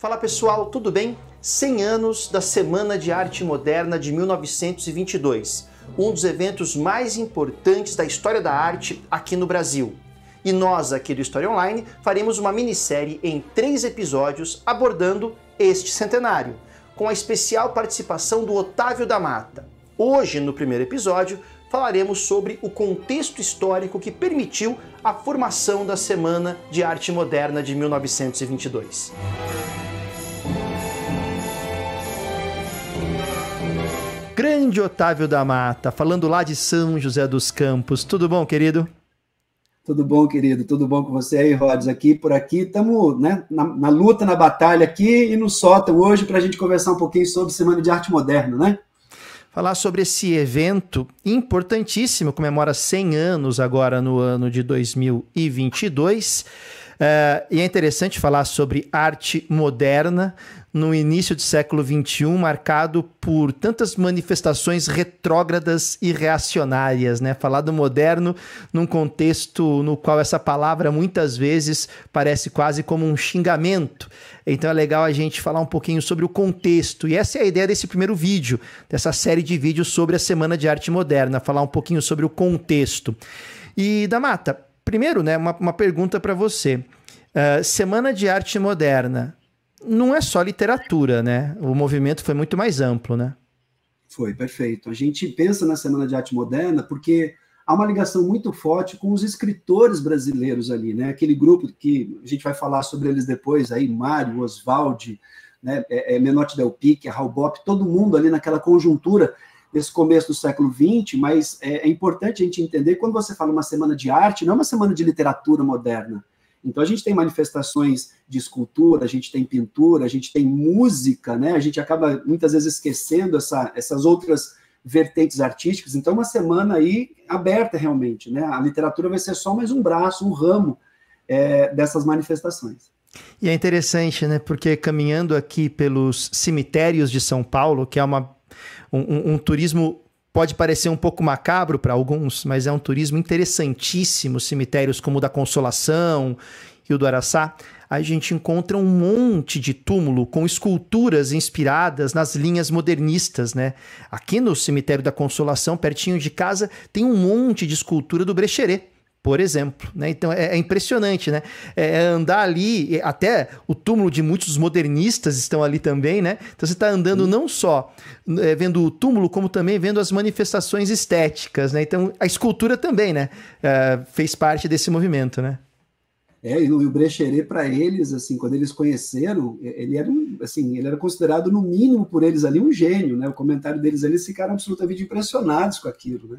Fala pessoal, tudo bem? 100 anos da Semana de Arte Moderna de 1922, um dos eventos mais importantes da história da arte aqui no Brasil. E nós, aqui do História Online, faremos uma minissérie em três episódios abordando este centenário, com a especial participação do Otávio da Mata. Hoje, no primeiro episódio, falaremos sobre o contexto histórico que permitiu a formação da Semana de Arte Moderna de 1922. Grande Otávio da Mata, falando lá de São José dos Campos. Tudo bom, querido? Tudo bom, querido? Tudo bom com você aí, Rods? Aqui por aqui, estamos né, na, na, luta, na batalha aqui e no sótão hoje para a gente conversar um pouquinho sobre Semana de Arte Moderna, né? Falar sobre esse evento importantíssimo, comemora 100 anos agora no ano de 2022. É, e é interessante falar sobre arte moderna no início do século XXI, marcado por tantas manifestações retrógradas e reacionárias, né? Falar do moderno num contexto no qual essa palavra muitas vezes parece quase como um xingamento. Então é legal a gente falar um pouquinho sobre o contexto. E essa é a ideia desse primeiro vídeo, dessa série de vídeos sobre a Semana de Arte Moderna, falar um pouquinho sobre o contexto. E da Mata, Primeiro, né, uma, uma pergunta para você. Uh, Semana de Arte Moderna não é só literatura, né? O movimento foi muito mais amplo, né? Foi, perfeito. A gente pensa na Semana de Arte Moderna porque há uma ligação muito forte com os escritores brasileiros ali, né? Aquele grupo que a gente vai falar sobre eles depois aí, Mário, Oswaldi, né? É, é Menotti Del Pique, Raul Bop, todo mundo ali naquela conjuntura desse começo do século XX, mas é, é, importante a gente entender quando você fala uma semana de arte, não é uma semana de literatura moderna. Então a gente tem manifestações de escultura, a gente tem pintura, a gente tem música, né? A gente acaba muitas vezes esquecendo essa, essas outras vertentes artísticas. Então uma semana aí aberta realmente, né? A literatura vai ser só mais um braço, um ramo é, dessas manifestações. E é interessante, né? Porque caminhando aqui pelos cemitérios de São Paulo, que é uma um, um, um turismo pode parecer um pouco macabro para alguns, mas é um turismo interessantíssimo. Cemitérios como o da Consolação e o do Araçá, a gente encontra um monte de túmulo com esculturas inspiradas nas linhas modernistas, né? Aqui no cemitério da Consolação, pertinho de casa, tem um monte de escultura do Brecheret por exemplo. Né? Então é, é impressionante, né? É, é andar ali, até o túmulo de muitos modernistas estão ali também, né? Então você está andando não só é, vendo o túmulo, como também vendo as manifestações estéticas, né? Então a escultura também, né? É, fez parte desse movimento, né? É, e o Brecheret, para eles, assim, quando eles conheceram, ele era, assim, ele era considerado, no mínimo, por eles ali, um gênio, né? O comentário deles ali, eles ficaram absolutamente impressionados com aquilo, né?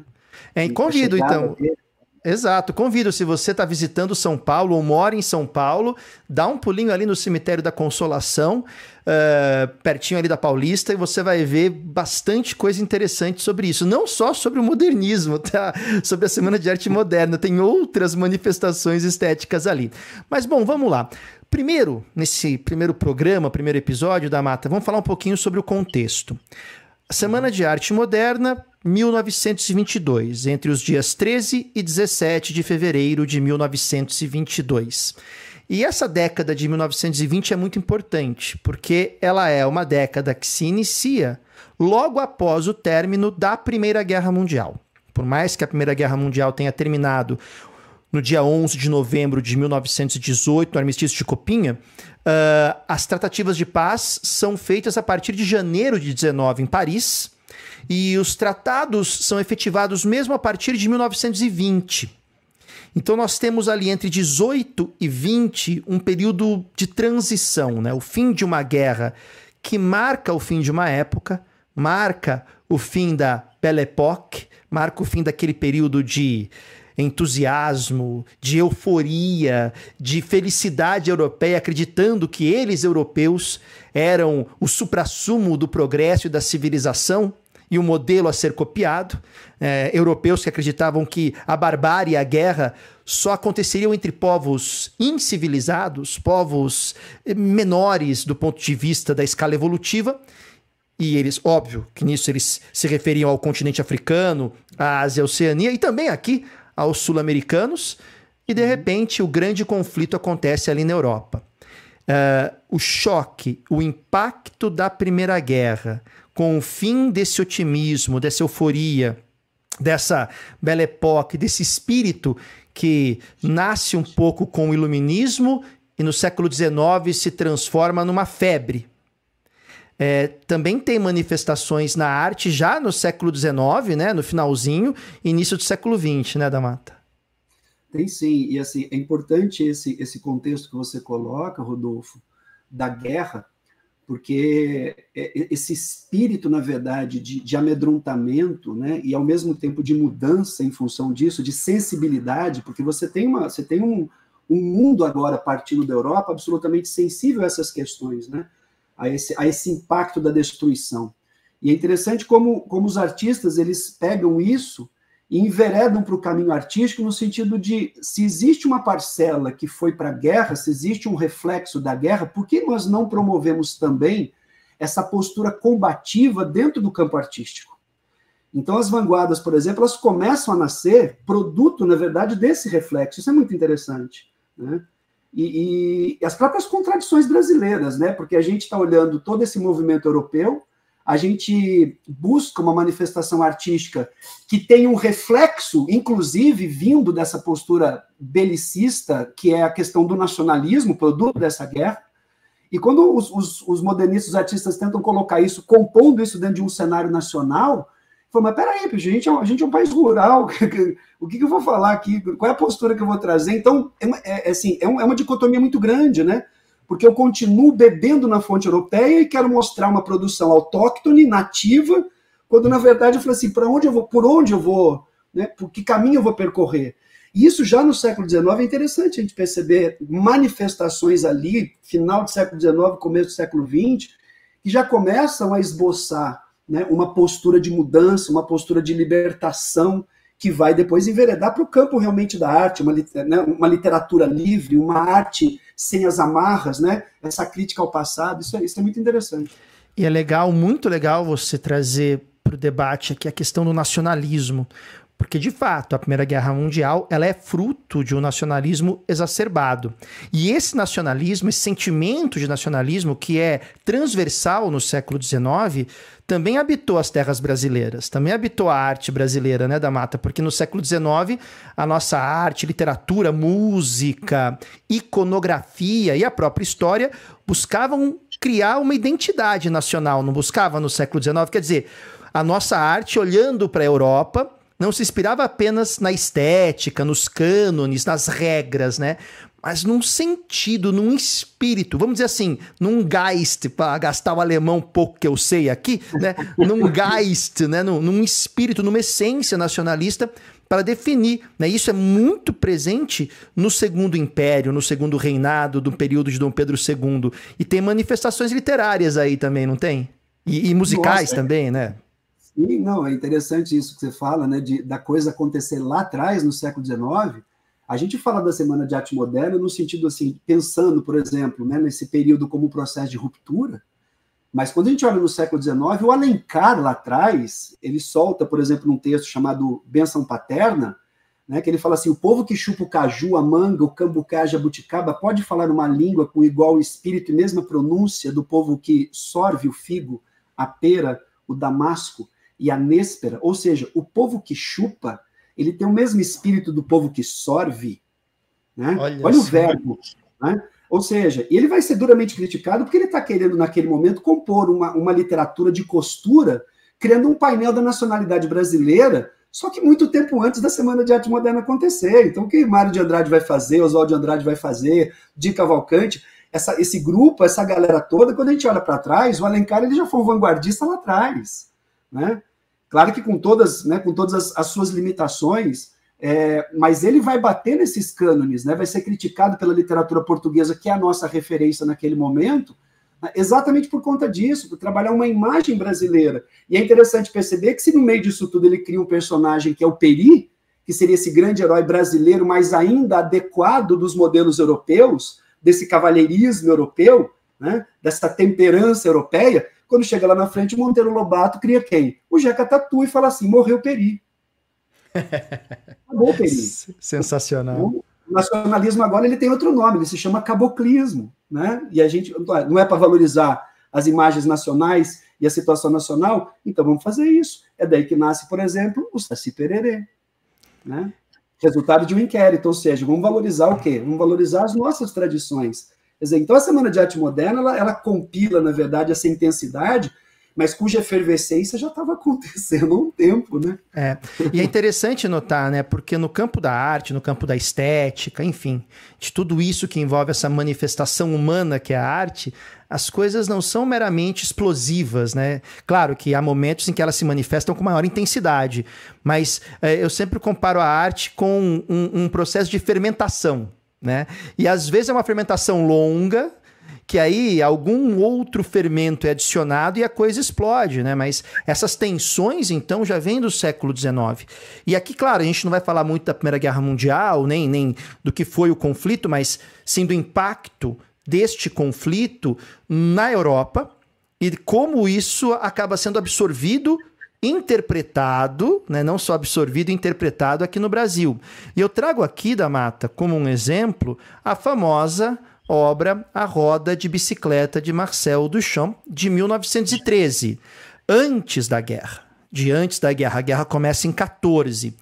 É, e convido, então... Dele, Exato. Convido, se você está visitando São Paulo ou mora em São Paulo, dá um pulinho ali no cemitério da Consolação, uh, pertinho ali da Paulista, e você vai ver bastante coisa interessante sobre isso. Não só sobre o modernismo, tá? Sobre a Semana de Arte Moderna, tem outras manifestações estéticas ali. Mas bom, vamos lá. Primeiro, nesse primeiro programa, primeiro episódio da Mata, vamos falar um pouquinho sobre o contexto. Semana de Arte Moderna 1922, entre os dias 13 e 17 de fevereiro de 1922. E essa década de 1920 é muito importante, porque ela é uma década que se inicia logo após o término da Primeira Guerra Mundial. Por mais que a Primeira Guerra Mundial tenha terminado no dia 11 de novembro de 1918, no armistício de Copinha, uh, as tratativas de paz são feitas a partir de janeiro de 19 em Paris, e os tratados são efetivados mesmo a partir de 1920. Então nós temos ali entre 18 e 20 um período de transição, né? o fim de uma guerra que marca o fim de uma época, marca o fim da Belle Époque, marca o fim daquele período de entusiasmo, de euforia, de felicidade europeia, acreditando que eles, europeus, eram o suprassumo do progresso e da civilização e o modelo a ser copiado. É, europeus que acreditavam que a barbárie e a guerra só aconteceriam entre povos incivilizados, povos eh, menores do ponto de vista da escala evolutiva. E eles, óbvio, que nisso eles se referiam ao continente africano, à Ásia, à Oceania e também aqui aos sul-americanos. E de repente o grande conflito acontece ali na Europa. uh, o choque, o impacto da Primeira Guerra com o fim desse otimismo, dessa euforia, dessa Belle Époque, desse espírito que nasce um pouco com o iluminismo e no século XIX se transforma numa febre. É, também tem manifestações na arte já no século XIX, né, no finalzinho, início do século XX, né, Damata? Tem sim, e assim, é importante esse, esse contexto que você coloca, Rodolfo, da guerra, porque esse espírito, na verdade, de, de, amedrontamento, né, e ao mesmo tempo de mudança em função disso, de sensibilidade, porque você tem, uma, você tem um, um mundo agora partindo da Europa absolutamente sensível a essas questões, né, a esse, a esse impacto da destruição. E é interessante como, como os artistas eles pegam isso e enveredam para o caminho artístico no sentido de se existe uma parcela que foi para a guerra, se existe um reflexo da guerra, por que nós não promovemos também essa postura combativa dentro do campo artístico? Então, as vanguardas, por exemplo, elas começam a nascer produto, na verdade, desse reflexo. Isso é muito interessante. Né? E, e as próprias contradições brasileiras, né? porque a gente está olhando todo esse movimento europeu, a gente busca uma manifestação artística que tem um reflexo, inclusive vindo dessa postura belicista, que é a questão do nacionalismo, produto dessa guerra. E quando os, os, os modernistas, artistas tentam colocar isso, compondo isso dentro de um cenário nacional, Falei, mas peraí, a gente, é, a gente é um país rural, o que, que, eu vou falar aqui? Qual é a postura que eu vou trazer? Então, é, é, é assim, é, um, é uma dicotomia muito grande, né? porque eu continuo bebendo na fonte europeia e quero mostrar uma produção autóctone, nativa, quando na verdade eu falei assim, para onde eu vou, por onde eu vou, né? Por que caminho eu vou percorrer? E isso já no século XIX é interessante a gente perceber manifestações ali, final do século XIX, começo do século XX, que já começam a esboçar né, uma postura de mudança, uma postura de libertação, que vai depois enveredar para o campo realmente da arte, uma, né, uma literatura livre, uma arte sem as amarras, né? Essa crítica ao passado, isso é, isso é muito interessante. E é legal, muito legal você trazer para o debate aqui a questão do nacionalismo, porque de fato a Primeira Guerra Mundial ela é fruto de um nacionalismo exacerbado. E esse nacionalismo, esse sentimento de nacionalismo que é transversal no século XIX, também habitou as terras brasileiras, também habitou a arte brasileira, né, da mata, porque no século XIX a nossa arte, literatura, música, iconografia e a própria história buscavam criar uma identidade nacional, não buscava no século XIX, quer dizer, a nossa arte olhando para a Europa não se inspirava apenas na estética, nos cânones, nas regras, né? Mas num sentido, num espírito, vamos dizer assim, num Geist, para gastar o alemão pouco que eu sei aqui, né? num Geist, né? num, num espírito, numa essência nacionalista para definir. Né? Isso é muito presente no Segundo Império, no Segundo Reinado, do período de Dom Pedro II. E tem manifestações literárias aí também, não tem? E, e musicais Nossa, também, né? Sim, não, é interessante isso que você fala, né, de, da coisa acontecer lá atrás, no século XIX. A gente fala da Semana de Arte Moderna no sentido assim, pensando, por exemplo, né, nesse período como um processo de ruptura, mas quando a gente olha no século XIX, o Alencar lá atrás, ele solta, por exemplo, num texto chamado Benção Paterna, né, que ele fala assim: o povo que chupa o caju, a manga, o cambucá, a jabuticaba, pode falar uma língua com igual espírito e mesma pronúncia do povo que sorve o figo, a pera, o damasco e a néspera, ou seja, o povo que chupa, ele tem o mesmo espírito do povo que sorve. Né? Olha, Olha o verbo. Né? Ou seja, ele vai ser duramente criticado porque ele está querendo, naquele momento, compor uma, uma literatura de costura, criando um painel da nacionalidade brasileira, só que muito tempo antes da Semana de Arte Moderna acontecer. Então, o que Mário de Andrade vai fazer, Oswaldo de Andrade vai fazer, Di Cavalcante, essa, esse grupo, essa galera toda, quando a gente olha para trás, o Alencar ele já foi um vanguardista lá atrás. Né? Claro que com todas, né, com todas as, as suas limitações, é, mas ele vai bater nesses cânones, né, vai ser criticado pela literatura portuguesa, que é a nossa referência naquele momento, né, exatamente por conta disso, por trabalhar uma imagem brasileira. E é interessante perceber que se no meio disso tudo ele cria um personagem que é o Peri, que seria esse grande herói brasileiro, mas ainda adequado dos modelos europeus, desse cavalheirismo europeu, né, dessa temperança europeia, quando chega lá na frente, o Monteiro Lobato cria quem? O Jeca Tatu e fala assim: morreu Peri. Acabou o Peri. Sensacional. o nacionalismo agora ele tem outro nome, ele se chama caboclismo, né? E a gente não é para valorizar as imagens nacionais e a situação nacional, então vamos fazer isso. É daí que nasce, por exemplo, o Saci Pererê, né? Resultado de um inquérito, ou seja, vamos valorizar o quê? Vamos valorizar as nossas tradições. Dizer, então a Semana de Arte Moderna, ela, ela compila, na verdade, essa intensidade mas cuja efervescência já estava acontecendo há um tempo, né? É. E é interessante notar, né? Porque no campo da arte, no campo da estética, enfim, de tudo isso que envolve essa manifestação humana que é a arte, as coisas não são meramente explosivas, né? Claro que há momentos em que elas se manifestam com maior intensidade, mas é, eu sempre comparo a arte com um, um processo de fermentação, né? E às vezes é uma fermentação longa, que aí algum outro fermento é adicionado e a coisa explode, né? Mas essas tensões, então, já vêm do século XIX. E aqui, claro, a gente não vai falar muito da Primeira Guerra Mundial, nem, nem do que foi o conflito, mas sim do impacto deste conflito na Europa e como isso acaba sendo absorvido interpretado, né, não só absorvido, interpretado aqui no Brasil. E eu trago aqui da Mata como um exemplo a famosa obra A Roda de Bicicleta de Marcel Duchamp, de 1913, antes da guerra. De antes da guerra. A guerra começa em 14.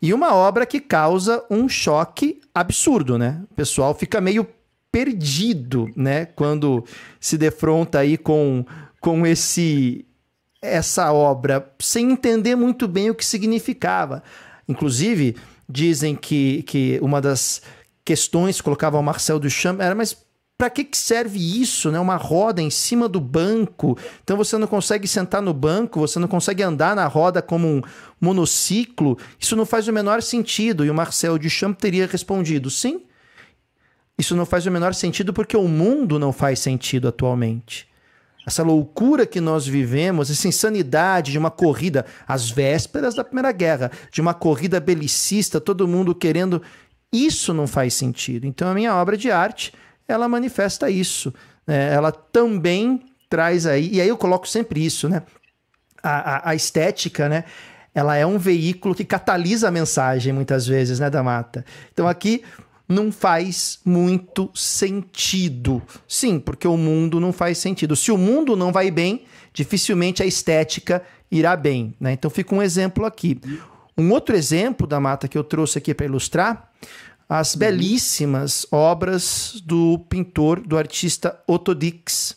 E uma obra que causa um choque absurdo, né? O pessoal fica meio perdido, né? Quando se defronta aí com, com esse essa obra, sem entender muito bem o que significava. Inclusive, dizem que, que uma das questões que colocava o Marcel Duchamp era, mas para que, que serve isso, né? Uma roda em cima do banco. Então você não consegue sentar no banco, você não consegue andar na roda como um monociclo. Isso não faz o menor sentido. E o Marcel Duchamp teria respondido: sim, isso não faz o menor sentido porque o mundo não faz sentido atualmente. Essa loucura que nós vivemos, essa insanidade de uma corrida às vésperas da Primeira Guerra, de uma corrida belicista, todo mundo querendo isso não faz sentido. Então a minha obra de arte, ela manifesta isso. Né? Ela também traz aí, e aí eu coloco sempre isso, né? A, a, a, estética, né? Ela é um veículo que catalisa a mensagem muitas vezes, né, da mata. Então aqui não faz muito sentido. Sim, porque o mundo não faz sentido. Se o mundo não vai bem, dificilmente a estética irá bem, né? Então fica um exemplo aqui. Um outro exemplo da mata que eu trouxe aqui para ilustrar as uhum. belíssimas obras do pintor, do artista Otto Dix,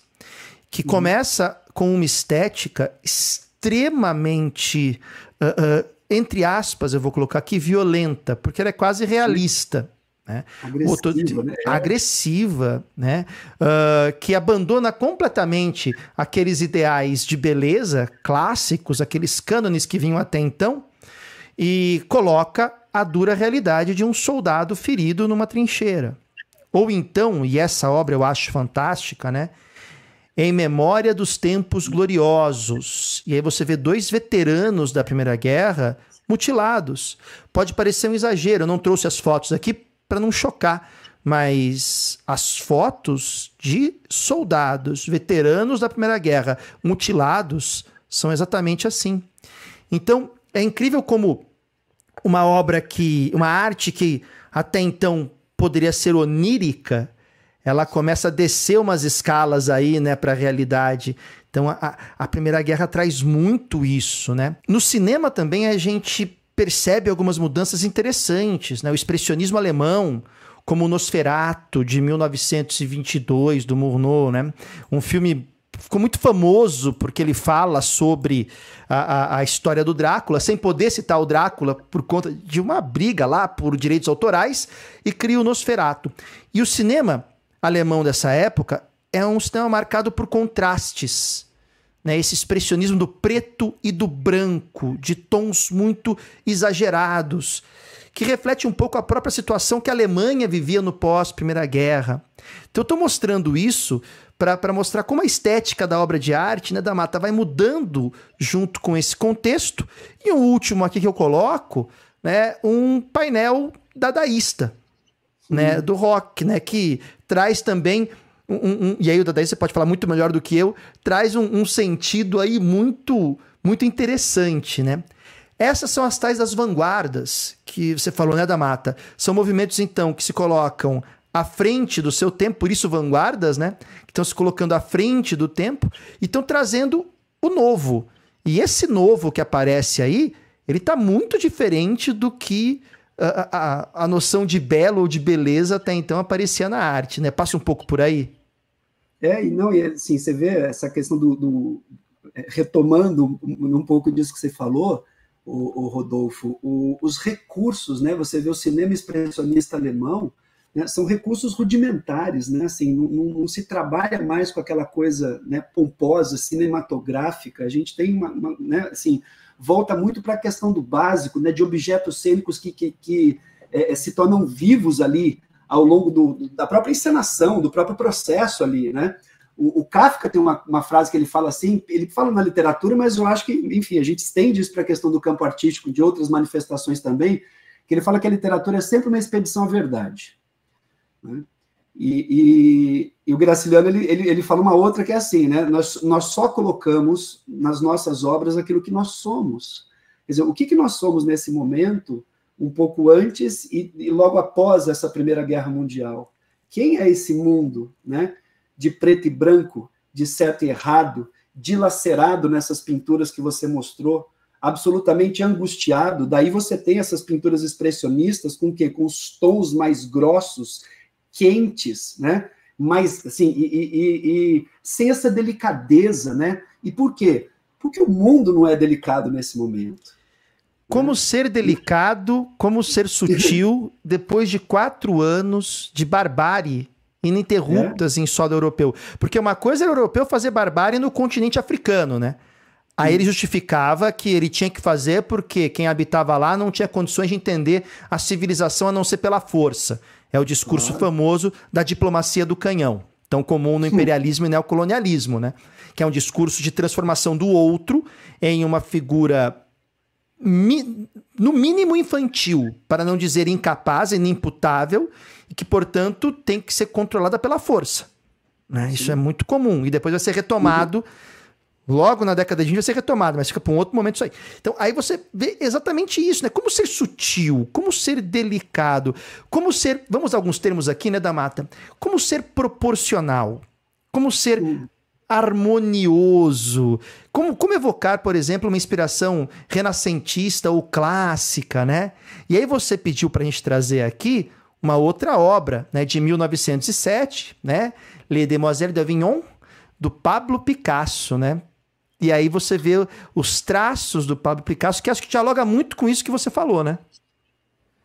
que uhum. começa com uma estética extremamente, uh, uh, entre aspas, eu vou colocar aqui, violenta, porque ela é quase realista. Né? Agressiva, né? agressiva né? Uh, que abandona completamente aqueles ideais de beleza clássicos, aqueles cânones que vinham até então, e coloca a dura realidade de um soldado ferido numa trincheira. Ou então, e essa obra eu acho fantástica, né? Em memória dos tempos gloriosos. E aí você vê dois veteranos da Primeira Guerra mutilados. Pode parecer um exagero, eu não trouxe as fotos aqui para não chocar, mas as fotos de soldados veteranos da Primeira Guerra mutilados são exatamente assim. Então, é incrível como uma obra que. uma arte que até então poderia ser onírica, ela começa a descer umas escalas aí, né, para a realidade. Então a, a Primeira Guerra traz muito isso, né? No cinema também a gente percebe algumas mudanças interessantes, né? O expressionismo alemão, como o Nosferatu de 1922 do Murnau, né? Um filme ficou muito famoso porque ele fala sobre a, a, a, história do Drácula, sem poder citar o Drácula por conta de uma briga lá por direitos autorais, e cria o Nosferatu. E o cinema alemão dessa época é um cinema marcado por contrastes. Né, esse expressionismo do preto e do branco, de tons muito exagerados, que reflete um pouco a própria situação que a Alemanha vivia no pós-Primeira Guerra. Então, eu estou mostrando isso para mostrar como a estética da obra de arte, né, da Mata, vai mudando junto com esse contexto. E o último aqui que eu coloco, né, um painel dadaísta, né, do rock, né, que traz também um, um, e aí o dadaísta você pode falar muito melhor do que eu, traz um, um sentido aí muito muito interessante, né? Essas são as tais das vanguardas que você falou, né, da mata, são movimentos então que se colocam à frente do seu tempo, por isso vanguardas, né? Que estão se colocando à frente do tempo e estão trazendo o novo. E esse novo que aparece aí, ele está muito diferente do que a, a, a, noção de belo ou de beleza até então aparecia na arte, né? Passa um pouco por aí. É, e não, e assim, você vê essa questão do, do é, retomando um, pouco disso que você falou, o, o Rodolfo, o, os recursos, né? Você vê o cinema expressionista alemão, né, são recursos rudimentares, né? Assim, não, não, não, se trabalha mais com aquela coisa né, pomposa, cinematográfica. A gente tem uma, uma né, assim, volta muito para a questão do básico, né, de objetos cênicos que, que, que é, se tornam vivos ali ao longo do, da própria encenação, do próprio processo ali, né? O, o, Kafka tem uma, uma, frase que ele fala assim, ele fala na literatura, mas eu acho que, enfim, a gente estende isso para a questão do campo artístico, de outras manifestações também, que ele fala que a literatura é sempre uma expedição à verdade. Né? E, e, e, o Graciliano ele, ele, ele fala uma outra que é assim, né? Nós, nós só colocamos nas nossas obras aquilo que nós somos. Quer dizer, o que, que nós somos nesse momento, um pouco antes e, e logo após essa Primeira Guerra Mundial? Quem é esse mundo, né? de preto e branco, de certo e errado, dilacerado nessas pinturas que você mostrou, absolutamente angustiado. Daí você tem essas pinturas expressionistas com que com os tons mais grossos, quentes, né? Mais assim e, e, e, sem essa delicadeza, né? E por quê? Porque o mundo não é delicado nesse momento. Como ser delicado, como ser sutil depois de quatro anos de barbárie ininterruptas é. em solo europeu. Porque uma coisa era o europeu fazer barbárie no continente africano, né? Aí ele justificava que ele tinha que fazer porque quem habitava lá não tinha condições de entender a civilização a não ser pela força. É o discurso ah. famoso da diplomacia do canhão, tão comum no imperialismo e neocolonialismo, né? Que é um discurso de transformação do outro em uma figura mi no mínimo infantil, para não dizer incapaz e inimputável, e que, portanto, tem que ser controlada pela força. Né? Isso é muito comum. E depois vai ser retomado. Logo na década de 20 vai ser retomado, mas fica para um outro momento isso aí. Então, aí você vê exatamente isso, né? Como ser sutil, como ser delicado, como ser, vamos alguns termos aqui, né, da mata, como ser proporcional, como ser. Harmonioso, como, como evocar, por exemplo, uma inspiração renascentista ou clássica, né? E aí você pediu para a gente trazer aqui uma outra obra, né, de 1907, né, Les Demoiselles d'Avignon, do Pablo Picasso, né? E aí você vê os traços do Pablo Picasso, que acho que dialoga muito com isso que você falou, né?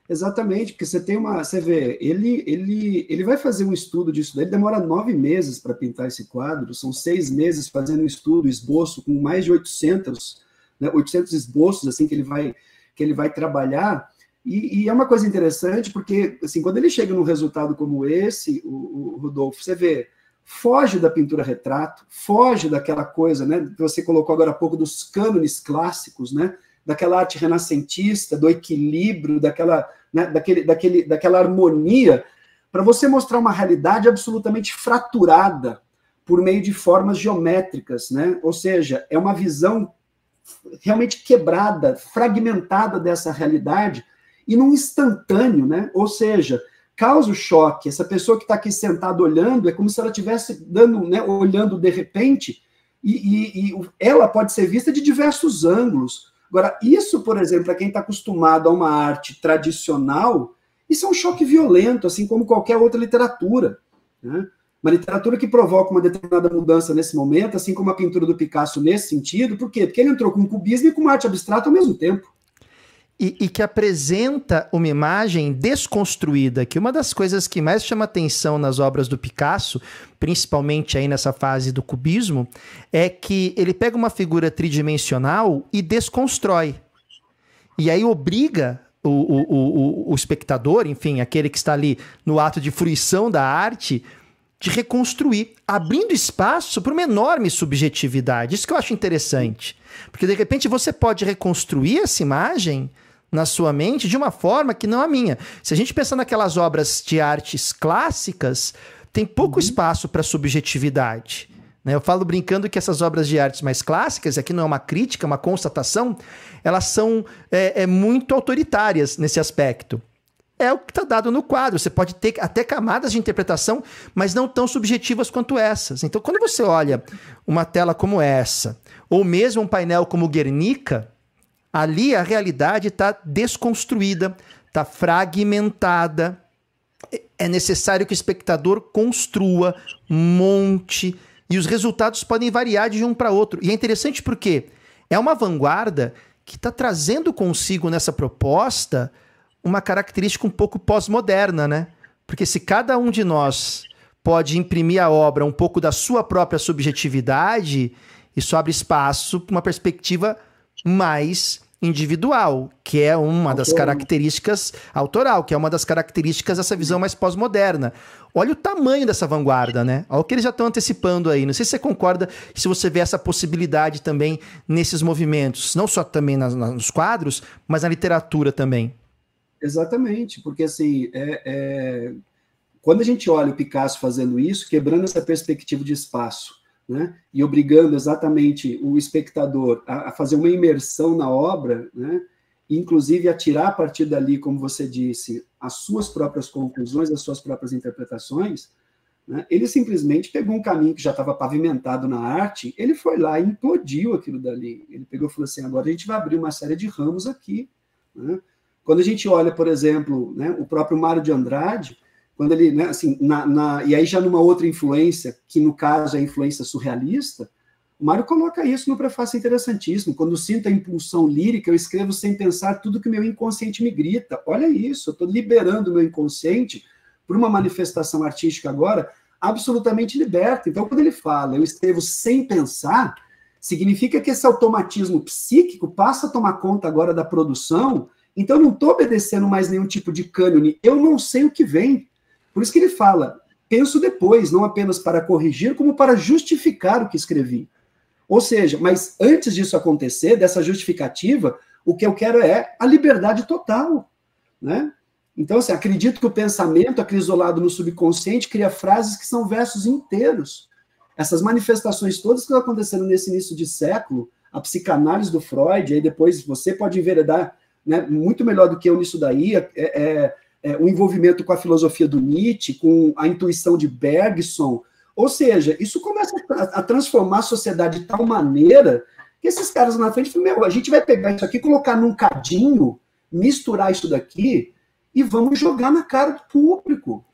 Exatamente, porque você tem uma. Você vê, ele, ele, ele vai fazer um estudo disso, ele demora nove meses para pintar esse quadro, são seis meses fazendo um estudo, esboço, com mais de 800, né, 800 esboços assim que ele vai, que ele vai trabalhar. E, e, é uma coisa interessante, porque assim, quando ele chega num resultado como esse, o, o, Rodolfo, você vê, foge da pintura retrato, foge daquela coisa, né, que você colocou agora há pouco dos cânones clássicos, né, daquela arte renascentista, do equilíbrio, daquela, né, daquele, daquele, daquela harmonia, para você mostrar uma realidade absolutamente fraturada por meio de formas geométricas, né? Ou seja, é uma visão realmente quebrada, fragmentada dessa realidade e num instantâneo, né? Ou seja, causa o choque. Essa pessoa que está aqui sentada olhando é como se ela estivesse dando, né, olhando de repente, e, e, e, ela pode ser vista de diversos ângulos. Agora, isso, por exemplo, para quem está acostumado a uma arte tradicional, isso é um choque violento, assim como qualquer outra literatura. Né? Uma literatura que provoca uma determinada mudança nesse momento, assim como a pintura do Picasso nesse sentido, por quê? Porque ele entrou com o cubismo e com arte abstrata ao mesmo tempo e, e, que apresenta uma imagem desconstruída, que uma das coisas que mais chama atenção nas obras do Picasso, principalmente aí nessa fase do cubismo, é que ele pega uma figura tridimensional e desconstrói. E aí obriga o, o, o, o espectador, enfim, aquele que está ali no ato de fruição da arte, de reconstruir, abrindo espaço para uma enorme subjetividade. Isso que eu acho interessante. Porque de repente você pode reconstruir essa imagem na sua mente de uma forma que não a minha. Se a gente pensar naquelas obras de artes clássicas, tem pouco uhum. espaço para subjetividade. Né? Eu falo brincando que essas obras de artes mais clássicas, aqui não é uma crítica, é uma constatação, elas são é, é muito autoritárias nesse aspecto. É o que está dado no quadro. Você pode ter até camadas de interpretação, mas não tão subjetivas quanto essas. Então, quando você olha uma tela como essa, ou mesmo um painel como Guernica, ali a realidade está desconstruída, está fragmentada. É necessário que o espectador construa, monte, e os resultados podem variar de um para outro. E é interessante porque é uma vanguarda que está trazendo consigo nessa proposta uma característica um pouco pós-moderna, né? Porque se cada um de nós pode imprimir à obra um pouco da sua própria subjetividade, isso abre espaço para uma perspectiva mais individual, que é uma das características autoral, que é uma das características dessa visão mais pós-moderna. Olha o tamanho dessa vanguarda, né? Olha o que eles já estão antecipando aí. Não sei se você concorda, se você vê essa possibilidade também nesses movimentos, não só também nas, nos quadros, mas na literatura também. Exatamente, porque assim, é, é... quando a gente olha o Picasso fazendo isso, quebrando essa perspectiva de espaço, né? e obrigando exatamente o espectador a, a, fazer uma imersão na obra, né? inclusive a tirar a partir dali, como você disse, as suas próprias conclusões, as suas próprias interpretações, né? ele simplesmente pegou um caminho que já estava pavimentado na arte, ele foi lá e implodiu aquilo dali. Ele pegou e falou assim: agora a gente vai abrir uma série de ramos aqui. Né? Quando a gente olha, por exemplo, né, o próprio Mário de Andrade, quando ele, né, assim, na, na, e aí já numa outra influência, que no caso é a influência surrealista, o Mário coloca isso no prefácio interessantíssimo. Quando sinto a impulsão lírica, eu escrevo sem pensar tudo que meu inconsciente me grita. Olha isso, eu estou liberando o meu inconsciente por uma manifestação artística agora absolutamente liberta. Então, quando ele fala, eu escrevo sem pensar, significa que esse automatismo psíquico passa a tomar conta agora da produção. Então, eu não estou obedecendo mais nenhum tipo de cânone. Eu não sei o que vem. Por isso que ele fala: penso depois, não apenas para corrigir, como para justificar o que escrevi. Ou seja, mas antes disso acontecer, dessa justificativa, o que eu quero é a liberdade total, né? Então, assim, acredito que o pensamento, acrisolado no subconsciente, cria frases que são versos inteiros. Essas manifestações todas que estão acontecendo nesse início de século, a psicanálise do Freud, aí depois você pode enveredar né, muito melhor do que eu nisso daí, é, é, é, o envolvimento com a filosofia do Nietzsche, com a intuição de Bergson. Ou seja, isso começa a, a transformar a sociedade de tal maneira que esses caras na frente falam, meu, a gente vai pegar isso aqui, colocar num cadinho, misturar isso daqui e vamos jogar na cara do público.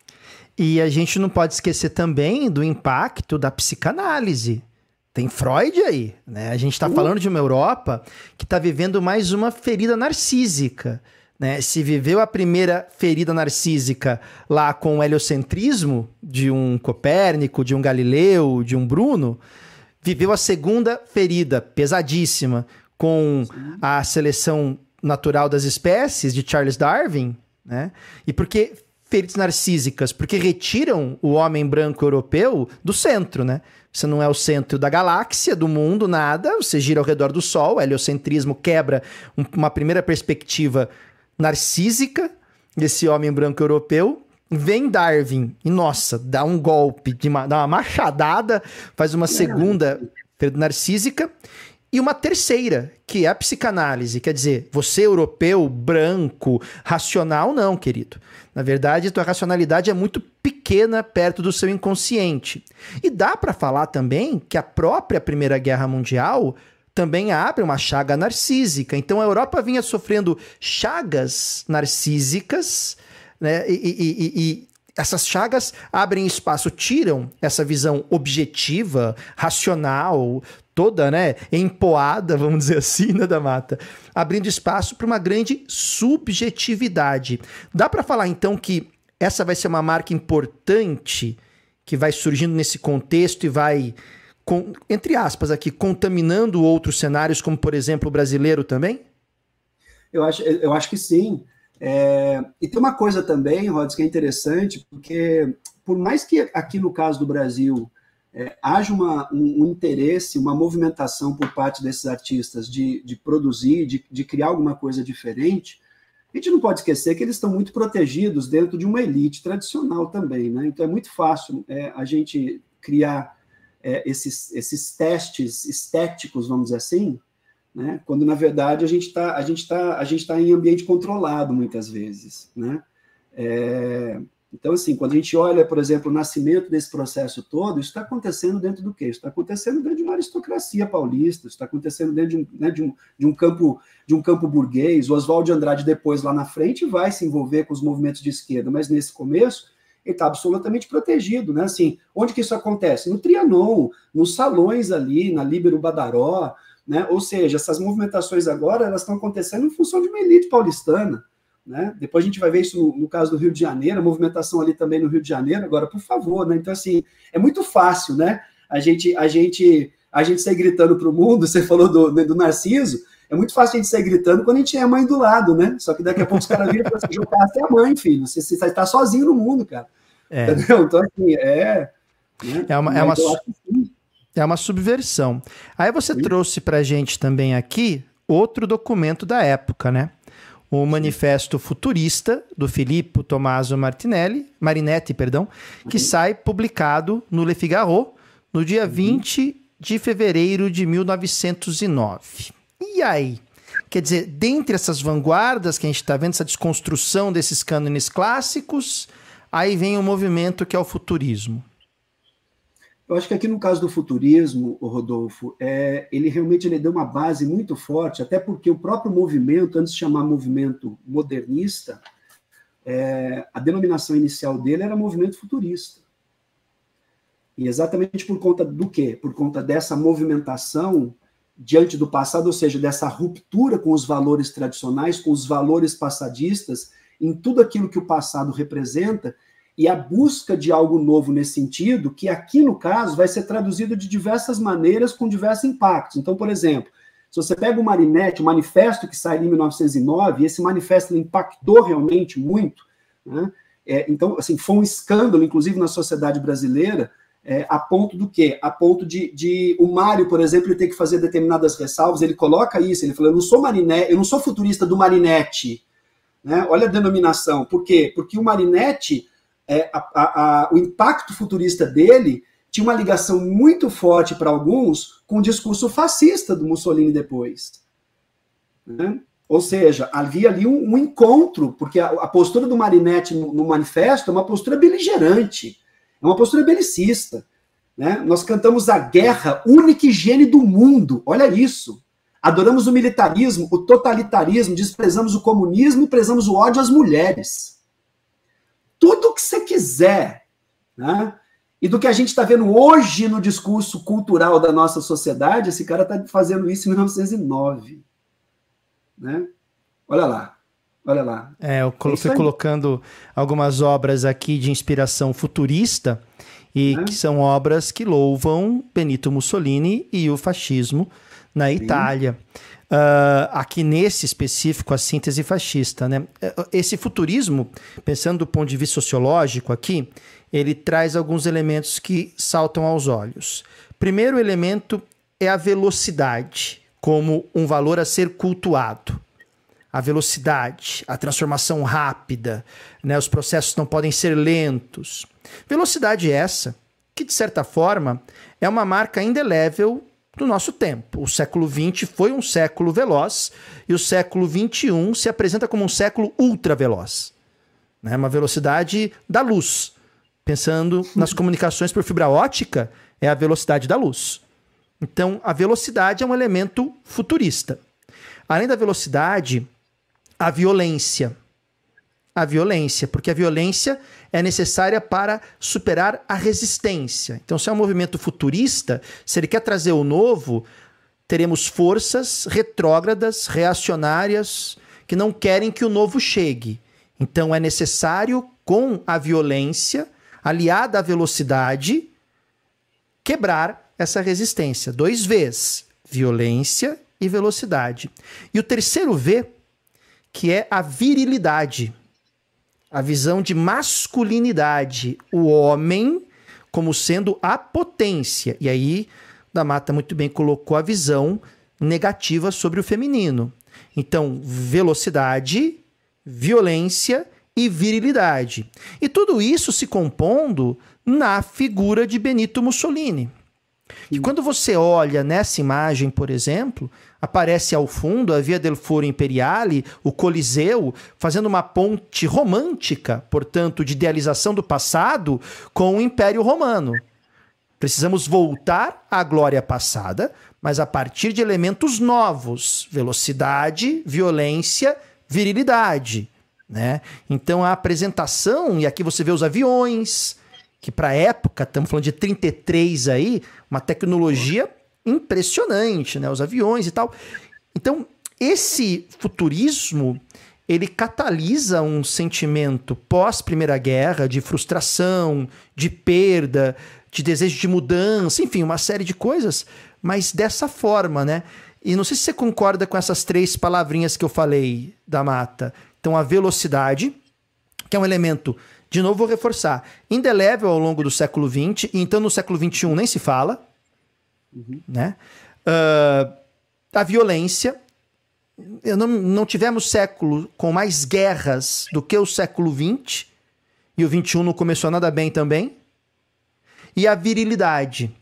E a gente não pode esquecer também do impacto da psicanálise. Tem Freud aí, né? A gente está uh. falando de uma Europa que está vivendo mais uma ferida narcísica. Né? Se viveu a primeira ferida narcísica lá com o heliocentrismo de um Copérnico, de um Galileu, de um Bruno, viveu a segunda ferida pesadíssima com a seleção natural das espécies de Charles Darwin, né? E por que feridas narcísicas? Porque retiram o homem branco europeu do centro, né? Você não é o centro da galáxia, do mundo, nada. Você gira ao redor do Sol. O heliocentrismo quebra uma primeira perspectiva narcísica desse homem branco europeu. Vem Darwin e, nossa, dá um golpe, de uma, dá uma machadada, faz uma segunda narcísica. E uma terceira, que é a psicanálise. Quer dizer, você europeu, branco, racional, não, querido. Na verdade, tua racionalidade é muito pequena perto do seu inconsciente. E dá para falar também que a própria Primeira Guerra Mundial também abre uma chaga narcísica. Então a Europa vinha sofrendo chagas narcísicas, né? E, e, e, essas chagas abrem espaço, tiram essa visão objetiva, racional, toda, né, empoada, vamos dizer assim, né, da mata, abrindo espaço para uma grande subjetividade. Dá para falar então que essa vai ser uma marca importante que vai surgindo nesse contexto e vai com, entre aspas aqui, contaminando outros cenários, como por exemplo o brasileiro também? Eu acho, eu acho que sim. É, e tem uma coisa também, Rods, que é interessante, porque por mais que aqui no caso do Brasil é, haja uma, um, um, interesse, uma movimentação por parte desses artistas de, de produzir, de, de criar alguma coisa diferente, a gente não pode esquecer que eles estão muito protegidos dentro de uma elite tradicional também, né? Então é muito fácil é, a gente criar é, esses, esses testes estéticos, vamos dizer assim, né? quando na verdade a gente está a gente tá, a gente tá em ambiente controlado muitas vezes, né? É, então, assim, quando a gente olha, por exemplo, o nascimento desse processo todo, isso está acontecendo dentro do quê? Isso está acontecendo dentro de uma aristocracia paulista, isso está acontecendo dentro de um, né, de, um, de um, campo de um campo burguês. O Oswald de Andrade, depois, lá na frente, vai se envolver com os movimentos de esquerda, mas nesse começo, ele está absolutamente protegido, né? Assim, onde que isso acontece? No Trianon, nos salões ali, na Líbero Badaró, né? Ou seja, essas movimentações agora, elas estão acontecendo em função de uma elite paulistana, né? Depois a gente vai ver isso no, no, caso do Rio de Janeiro, a movimentação ali também no Rio de Janeiro. Agora, por favor, né? Então, assim, é muito fácil, né? A gente, a gente, a gente sair gritando para o mundo. Você falou do, do Narciso. É muito fácil a gente sair gritando quando a gente é a mãe do lado, né? Só que daqui a pouco os caras viram e falam assim: até a mãe, filho. Você está sozinho no mundo, cara. É. Entendeu? Então, assim, é. Né? É uma, é uma, é uma subversão. Aí você sim. trouxe para gente também aqui outro documento da época, né? o Manifesto Futurista do Filippo Tommaso Martinelli, Marinetti, perdão, que uhum. sai publicado no Le Figaro no dia uhum. 20 de fevereiro de 1909. E aí? Quer dizer, dentre essas vanguardas que a gente está vendo, essa desconstrução desses cânones clássicos, aí vem o um movimento que é o futurismo. Eu acho que aqui no caso do futurismo, Rodolfo, é, ele realmente ele deu uma base muito forte, até porque o próprio movimento, antes de chamar movimento modernista, é, a denominação inicial dele era movimento futurista. E exatamente por conta do quê? Por conta dessa movimentação diante do passado, ou seja, dessa ruptura com os valores tradicionais, com os valores passadistas, em tudo aquilo que o passado representa, e a busca de algo novo nesse sentido, que aqui no caso vai ser traduzido de diversas maneiras com diversos impactos. Então, por exemplo, se você pega o Marinette, o manifesto que sai em 1909, e esse manifesto impactou realmente muito, né? é, então, assim, foi um escândalo, inclusive na sociedade brasileira, é, a ponto do quê? A ponto de, de o Mário, por exemplo, ter que fazer determinadas ressalvas, ele coloca isso, ele fala, eu não sou Marinette, eu não sou futurista do Marinette, né? Olha a denominação, por quê? Porque o Marinette é, a, a, o impacto futurista dele tinha uma ligação muito forte para alguns com o discurso fascista do Mussolini depois. Né? Ou seja, havia ali um, um encontro, porque a, a, postura do Marinetti no, no, manifesto é uma postura beligerante, é uma postura belicista. Né? Nós cantamos a guerra única higiene do mundo, olha isso. Adoramos o militarismo, o totalitarismo, desprezamos o comunismo e prezamos o ódio às mulheres tudo o que você quiser, né? E do que a gente está vendo hoje no discurso cultural da nossa sociedade, esse cara está fazendo isso em 1909. Né? Olha lá. Olha lá. É, eu é fui colocando algumas obras aqui de inspiração futurista e é. que são obras que louvam Benito Mussolini e o fascismo na Itália. Uh, aqui nesse específico, a síntese fascista. Né? Esse futurismo, pensando do ponto de vista sociológico aqui, ele traz alguns elementos que saltam aos olhos. Primeiro elemento é a velocidade, como um valor a ser cultuado. A velocidade, a transformação rápida, né? os processos não podem ser lentos. Velocidade essa que, de certa forma, é uma marca indelével do nosso tempo. O século XX foi um século veloz e o século XXI se apresenta como um século ultra veloz. Né? Uma velocidade da luz. Pensando nas comunicações por fibra ótica, é a velocidade da luz. Então, a velocidade é um elemento futurista. Além da velocidade, a violência. A violência, porque a violência é necessária para superar a resistência. Então, se é um movimento futurista, se ele quer trazer o novo, teremos forças retrógradas, reacionárias, que não querem que o novo chegue. Então, é necessário, com a violência, aliada à velocidade, quebrar essa resistência. Dois Vs: violência e velocidade. E o terceiro V, que é a virilidade a visão de masculinidade, o homem como sendo a potência. E aí, da Mata muito bem colocou a visão negativa sobre o feminino. Então, velocidade, violência e virilidade. E tudo isso se compondo na figura de Benito Mussolini. E quando você olha nessa imagem, por exemplo, aparece ao fundo a Via del Foro Imperiale, o Coliseu, fazendo uma ponte romântica, portanto, de idealização do passado com o Império Romano. Precisamos voltar à glória passada, mas a partir de elementos novos: velocidade, violência, virilidade. Né? Então a apresentação, e aqui você vê os aviões, que para época, estamos falando de 33 aí, uma tecnologia impressionante, né? Os aviões e tal. Então, esse futurismo, ele catalisa um sentimento pós Primeira Guerra de frustração, de perda, de desejo de mudança, enfim, uma série de coisas, mas dessa forma, né? E não sei se você concorda com essas três palavrinhas que eu falei da mata. Então, a velocidade, que é um elemento de novo, vou reforçar. Indelével ao longo do século XX, e então no século XXI nem se fala. Uhum. Né? Uh, a violência. Não, não tivemos século com mais guerras do que o século XX. E o XXI não começou nada bem também. E a virilidade.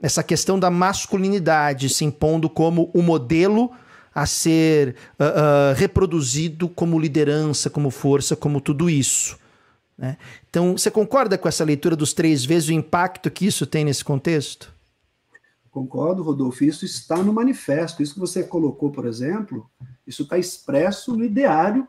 Essa questão da masculinidade se impondo como o modelo a ser uh, uh, reproduzido como liderança, como força, como tudo isso. Né? Então, você concorda com essa leitura dos três vezes o impacto que isso tem nesse contexto? Concordo, Rodolfo. Isso está no manifesto. Isso que você colocou, por exemplo, isso está expresso no ideário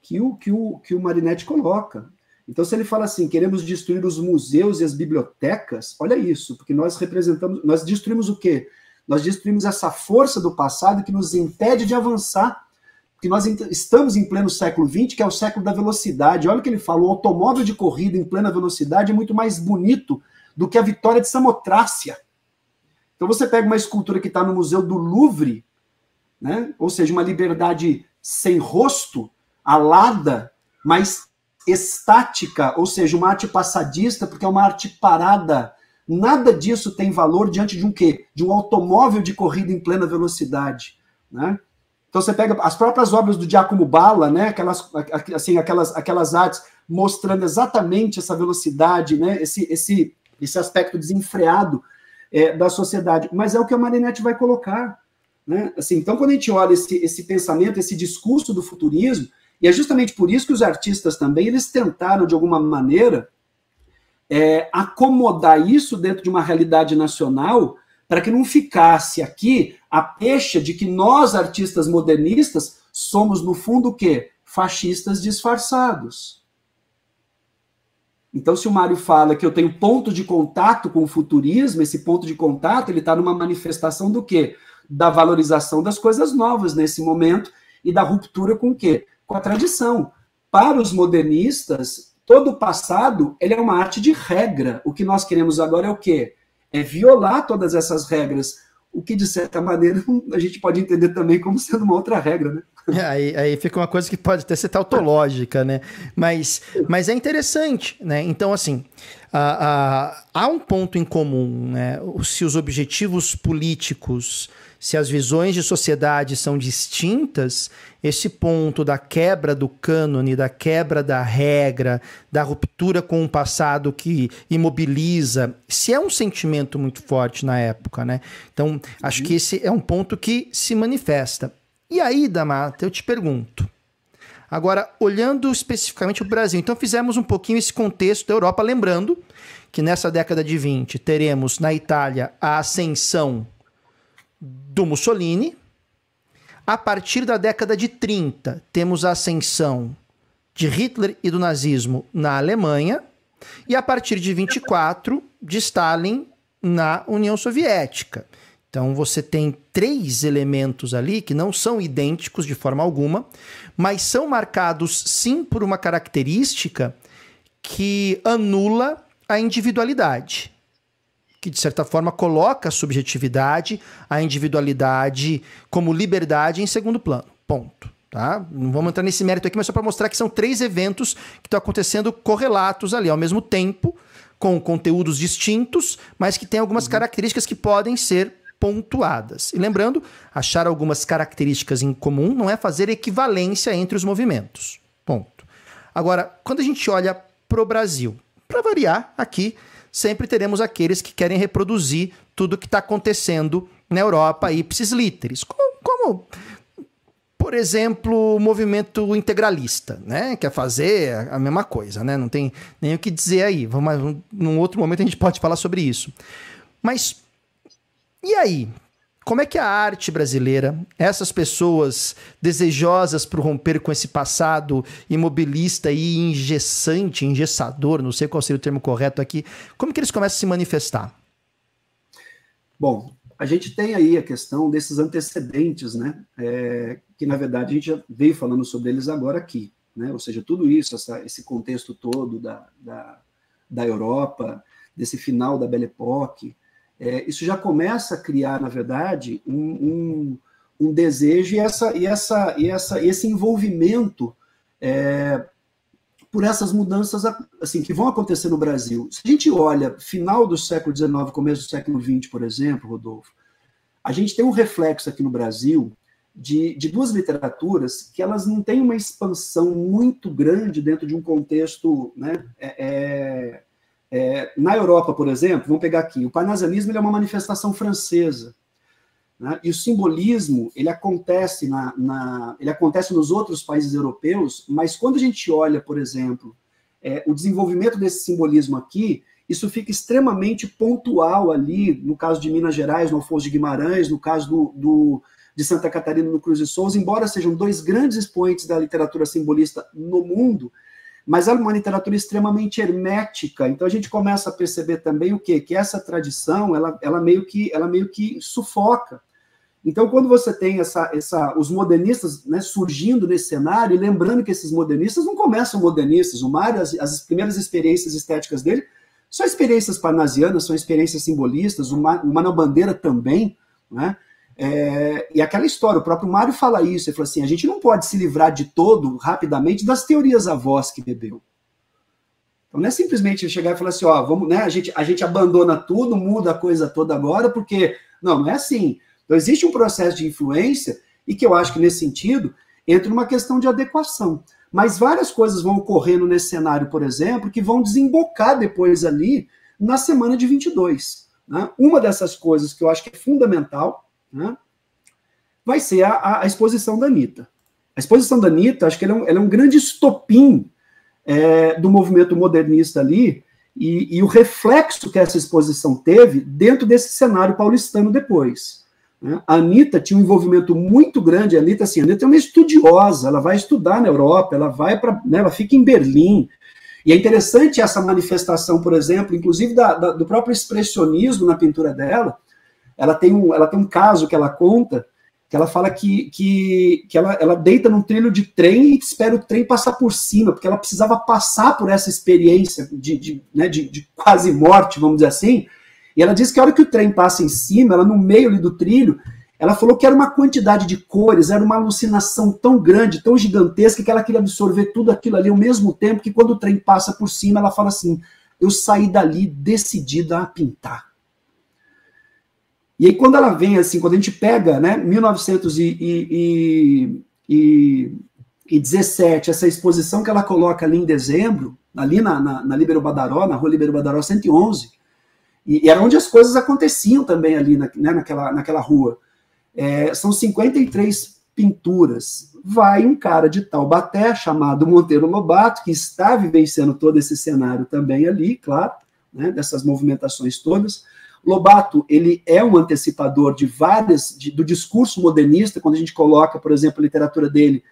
que o, que, o, que o Marinetti coloca. Então, se ele fala assim, queremos destruir os museus e as bibliotecas, olha isso, porque nós representamos, nós destruímos o quê? Nós destruímos essa força do passado que nos impede de avançar que nós estamos em pleno século XX, que é o século da velocidade. Olha o que ele fala: o automóvel de corrida em plena velocidade é muito mais bonito do que a vitória de Samotrácia. Então você pega uma escultura que está no Museu do Louvre, né? ou seja, uma liberdade sem rosto, alada, mas estática, ou seja, uma arte passadista, porque é uma arte parada. Nada disso tem valor diante de um quê? De um automóvel de corrida em plena velocidade. Né? Então você pega as próprias obras do Giacomo Balla, né? Aquelas, assim, aquelas, aquelas artes mostrando exatamente essa velocidade, né? Esse, esse, esse aspecto desenfreado é, da sociedade. Mas é o que a Marinette vai colocar, né? Assim, então quando a gente olha esse, esse pensamento, esse discurso do futurismo, e é justamente por isso que os artistas também eles tentaram de alguma maneira é, acomodar isso dentro de uma realidade nacional para que não ficasse aqui a pecha de que nós, artistas modernistas, somos, no fundo, o quê? Fascistas disfarçados. Então, se o Mário fala que eu tenho ponto de contato com o futurismo, esse ponto de contato, ele está numa manifestação do quê? Da valorização das coisas novas nesse momento e da ruptura com o quê? Com a tradição. Para os modernistas, todo o passado ele é uma arte de regra. O que nós queremos agora é o quê? É violar todas essas regras o que de certa maneira a gente pode entender também como sendo uma outra regra, né? É, aí, aí fica uma coisa que pode até ser tautológica, né? Mas, mas é interessante, né? Então, assim, há um ponto em comum, né? Se os objetivos políticos se as visões de sociedade são distintas, esse ponto da quebra do cânone, da quebra da regra, da ruptura com um passado que imobiliza, se é um sentimento muito forte na época, né? Então, acho que esse é um ponto que se manifesta. E aí, Damata, eu te pergunto. Agora, olhando especificamente o Brasil, então fizemos um pouquinho esse contexto da Europa, lembrando que nessa década de 20 teremos na Itália a ascensão do Mussolini. A partir da década de 30, temos a ascensão de Hitler e do nazismo na Alemanha. E a partir de 24, de Stalin na União Soviética. Então você tem três elementos ali que não são idênticos de forma alguma, mas são marcados sim por uma característica que anula a individualidade que de certa forma coloca a subjetividade, a individualidade como liberdade em segundo plano. Ponto. Tá? Não vamos entrar nesse mérito aqui, mas só para mostrar que são três eventos que estão acontecendo correlatos ali ao mesmo tempo, com conteúdos distintos, mas que têm algumas uhum. características que podem ser pontuadas. E lembrando, achar algumas características em comum não é fazer equivalência entre os movimentos. Ponto. Agora, quando a gente olha para o Brasil, para variar aqui, sempre teremos aqueles que querem reproduzir tudo que está acontecendo na Europa, ipsis literis. Como, como, por exemplo, o movimento integralista, né? Quer fazer a mesma coisa, né? Não tem nem o que dizer aí. Vamos, num outro momento a gente pode falar sobre isso. Mas e aí? Como é que a arte brasileira, essas pessoas desejosas por romper com esse passado imobilista e engessante, engessador, não sei qual seria o termo correto aqui, como que eles começam a se manifestar? Bom, a gente tem aí a questão desses antecedentes, né? É, que na verdade a gente já veio falando sobre eles agora aqui, né? Ou seja, tudo isso, essa, esse contexto todo da, da, da Europa, desse final da Belle Époque, é, isso já começa a criar, na verdade, um, um, um desejo e, essa, e, essa, e essa, esse envolvimento é, por essas mudanças assim que vão acontecer no Brasil. Se a gente olha final do século XIX, começo do século XX, por exemplo, Rodolfo, a gente tem um reflexo aqui no Brasil de, de duas literaturas que elas não têm uma expansão muito grande dentro de um contexto né, é, é na Europa, por exemplo, vamos pegar aqui, o parnasianismo é uma manifestação francesa. Né? E o simbolismo ele acontece, na, na, ele acontece nos outros países europeus, mas quando a gente olha, por exemplo, é, o desenvolvimento desse simbolismo aqui, isso fica extremamente pontual ali, no caso de Minas Gerais, no Afonso de Guimarães, no caso do, do de Santa Catarina, no Cruz de Souza, embora sejam dois grandes expoentes da literatura simbolista no mundo, mas é uma literatura extremamente hermética. Então a gente começa a perceber também o quê? Que essa tradição, ela, ela meio que ela meio que sufoca. Então quando você tem essa, essa os modernistas né, surgindo nesse cenário, e lembrando que esses modernistas não começam modernistas, o Mário, as, as primeiras experiências estéticas dele são experiências parnasianas, são experiências simbolistas, o Manuel Bandeira também, né? É, e aquela história, o próprio Mário fala isso, ele fala assim, a gente não pode se livrar de todo, rapidamente, das teorias avós que bebeu. Então não é simplesmente chegar e falar assim, ó, vamos, né, a gente, a gente abandona tudo, muda a coisa toda agora, porque, não, não é assim. Então existe um processo de influência, e que eu acho que nesse sentido, entra uma questão de adequação. Mas várias coisas vão ocorrendo nesse cenário, por exemplo, que vão desembocar depois ali na semana de 22. Né? Uma dessas coisas que eu acho que é fundamental, né, vai ser a, a, exposição da Anitta. A exposição da Anitta, acho que ela é um, ela é um grande estopim é, do movimento modernista ali, e, e, o reflexo que essa exposição teve dentro desse cenário paulistano depois. Né? A Anitta tinha um envolvimento muito grande, a Anitta, assim, a Anitta é uma estudiosa, ela vai estudar na Europa, ela vai para, né, ela fica em Berlim, e é interessante essa manifestação, por exemplo, inclusive da, da, do próprio expressionismo na pintura dela, ela tem um, ela tem um caso que ela conta, que ela fala que, que, que ela, ela deita num trilho de trem e espera o trem passar por cima, porque ela precisava passar por essa experiência de, de, né, de, de quase morte, vamos dizer assim. E ela diz que a hora que o trem passa em cima, ela no meio do trilho, ela falou que era uma quantidade de cores, era uma alucinação tão grande, tão gigantesca, que ela queria absorver tudo aquilo ali ao mesmo tempo que quando o trem passa por cima, ela fala assim: eu saí dali decidida a pintar. E aí, quando ela vem, assim, quando a gente pega, né, 1917, essa exposição que ela coloca ali em dezembro, ali na, na, na Libero Badaró, na rua Libero Badaró 111, e, e era onde as coisas aconteciam também ali na, né, naquela, naquela rua. É, são 53 pinturas. Vai um cara de Taubaté, chamado Monteiro Lobato, que está vivenciando todo esse cenário também ali, claro, né, dessas movimentações todas Lobato, ele é um antecipador de várias, de, do discurso modernista, quando a gente coloca, por exemplo, a literatura dele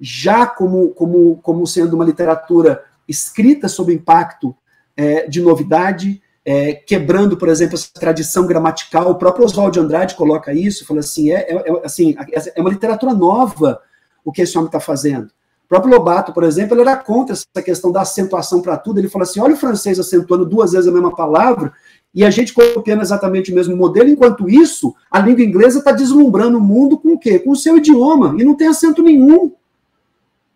já como, como, como sendo uma literatura escrita sob impacto é, de novidade, é, quebrando, por exemplo, essa tradição gramatical. O próprio Oswald de Andrade coloca isso, fala assim, é, é, é assim, é uma literatura nova o que esse homem está fazendo. O próprio Lobato, por exemplo, ele era contra essa questão da acentuação para tudo. Ele fala assim: olha o francês acentuando duas vezes a mesma palavra, e a gente copiando exatamente o mesmo modelo, enquanto isso, a língua inglesa está deslumbrando o mundo com o quê? Com o seu idioma, e não tem acento nenhum.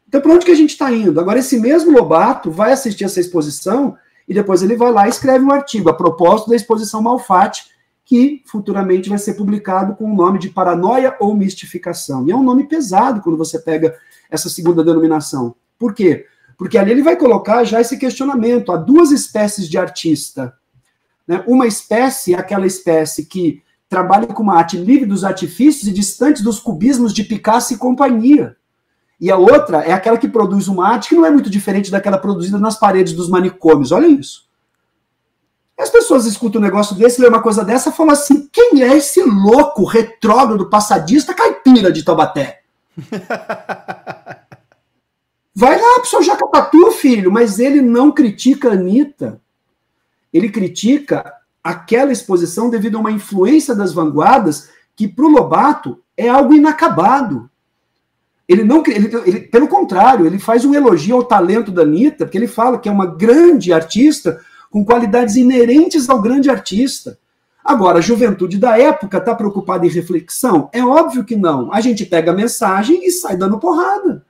Então, para onde que a gente está indo? Agora, esse mesmo Lobato vai assistir essa exposição e depois ele vai lá e escreve um artigo a propósito da exposição Malfatti, que futuramente vai ser publicado com o nome de Paranoia ou Mistificação. E é um nome pesado quando você pega essa segunda denominação. Por quê? Porque ali ele vai colocar já esse questionamento. Há duas espécies de artista Né? Uma espécie é aquela espécie que trabalha com uma arte livre dos artifícios e distante dos cubismos de Picasso e companhia. E a outra é aquela que produz uma arte que não é muito diferente daquela produzida nas paredes dos manicômios. Olha isso. E as pessoas escutam um negócio desse, lê uma coisa dessa e falam assim: quem é esse louco, retrógrado, passadista, caipira de Taubaté? Vai lá pro seu Jacatatu, filho, mas ele não critica a Anitta. Ele critica aquela exposição devido a uma influência das vanguardas que, para o Lobato, é algo inacabado. Ele não, ele, ele, pelo contrário, ele faz um elogio ao talento da Anitta, porque ele fala que é uma grande artista com qualidades inerentes ao grande artista. Agora, a juventude da época está preocupada em reflexão? É óbvio que não. A gente pega a mensagem e sai dando porrada.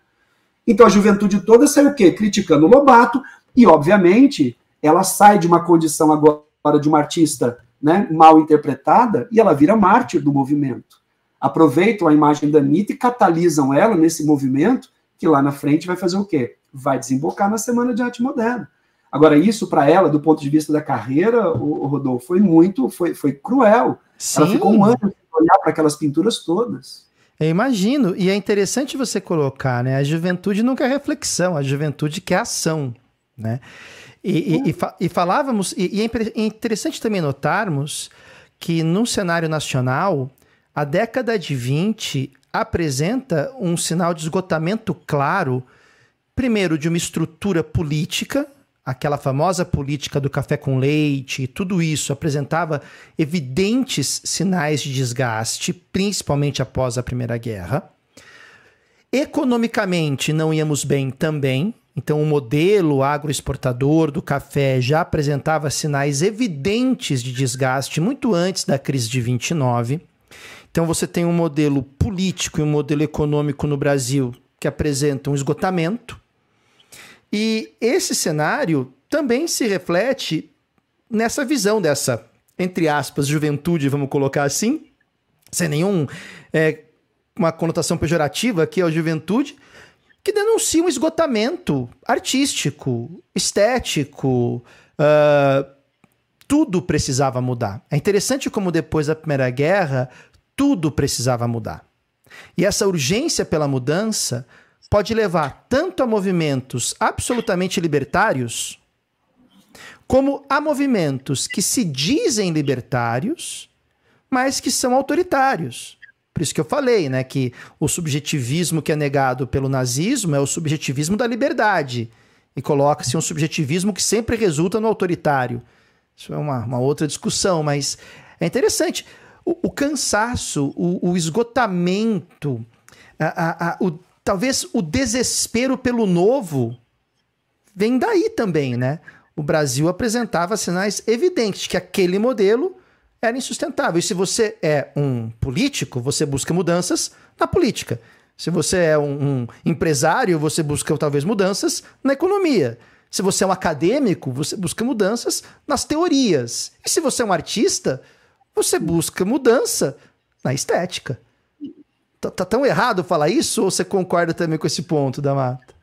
Então a juventude toda saiu o quê? Criticando o Lobato, e obviamente ela sai de uma condição agora de uma artista né, mal interpretada e ela vira mártir do movimento. Aproveitam a imagem da Anitta e catalisam ela nesse movimento que lá na frente vai fazer o quê? Vai desembocar na Semana de Arte Moderna. Agora, isso para ela, do ponto de vista da carreira, o, Rodolfo, foi muito, foi, foi cruel. Sim. Ela ficou um ano sem olhar para aquelas pinturas todas. Eu imagino, e é interessante você colocar, né? A juventude não quer reflexão, a juventude quer ação, né? E, e, e, e falávamos, e, é interessante também notarmos que no cenário nacional, a década de 20 apresenta um sinal de esgotamento claro, primeiro, de uma estrutura política, aquela famosa política do café com leite, tudo isso apresentava evidentes sinais de desgaste, principalmente após a Primeira Guerra. Economicamente não íamos bem também, então o modelo agroexportador do café já apresentava sinais evidentes de desgaste muito antes da crise de 29. Então você tem um modelo político e um modelo econômico no Brasil que apresentam um esgotamento e esse cenário também se reflete nessa visão dessa, entre aspas, juventude, vamos colocar assim, sem nenhum é, uma conotação pejorativa aqui a juventude, que denuncia um esgotamento artístico, estético, uh, tudo precisava mudar. É interessante como depois da Primeira Guerra, tudo precisava mudar. E essa urgência pela mudança pode levar tanto a movimentos absolutamente libertários, como a movimentos que se dizem libertários, mas que são autoritários. Por isso que eu falei, né, que o subjetivismo que é negado pelo nazismo é o subjetivismo da liberdade. E coloca-se um subjetivismo que sempre resulta no autoritário. Isso é uma, uma outra discussão, mas é interessante. O, o cansaço, o, o esgotamento, a, a, a, o talvez o desespero pelo novo vem daí também, né? O Brasil apresentava sinais evidentes que aquele modelo era insustentável. E se você é um político, você busca mudanças na política. Se você é um, um empresário, você busca talvez mudanças na economia. Se você é um acadêmico, você busca mudanças nas teorias. E se você é um artista, você busca mudança na estética. Tá, tá, tão errado falar isso ou você concorda também com esse ponto da mata?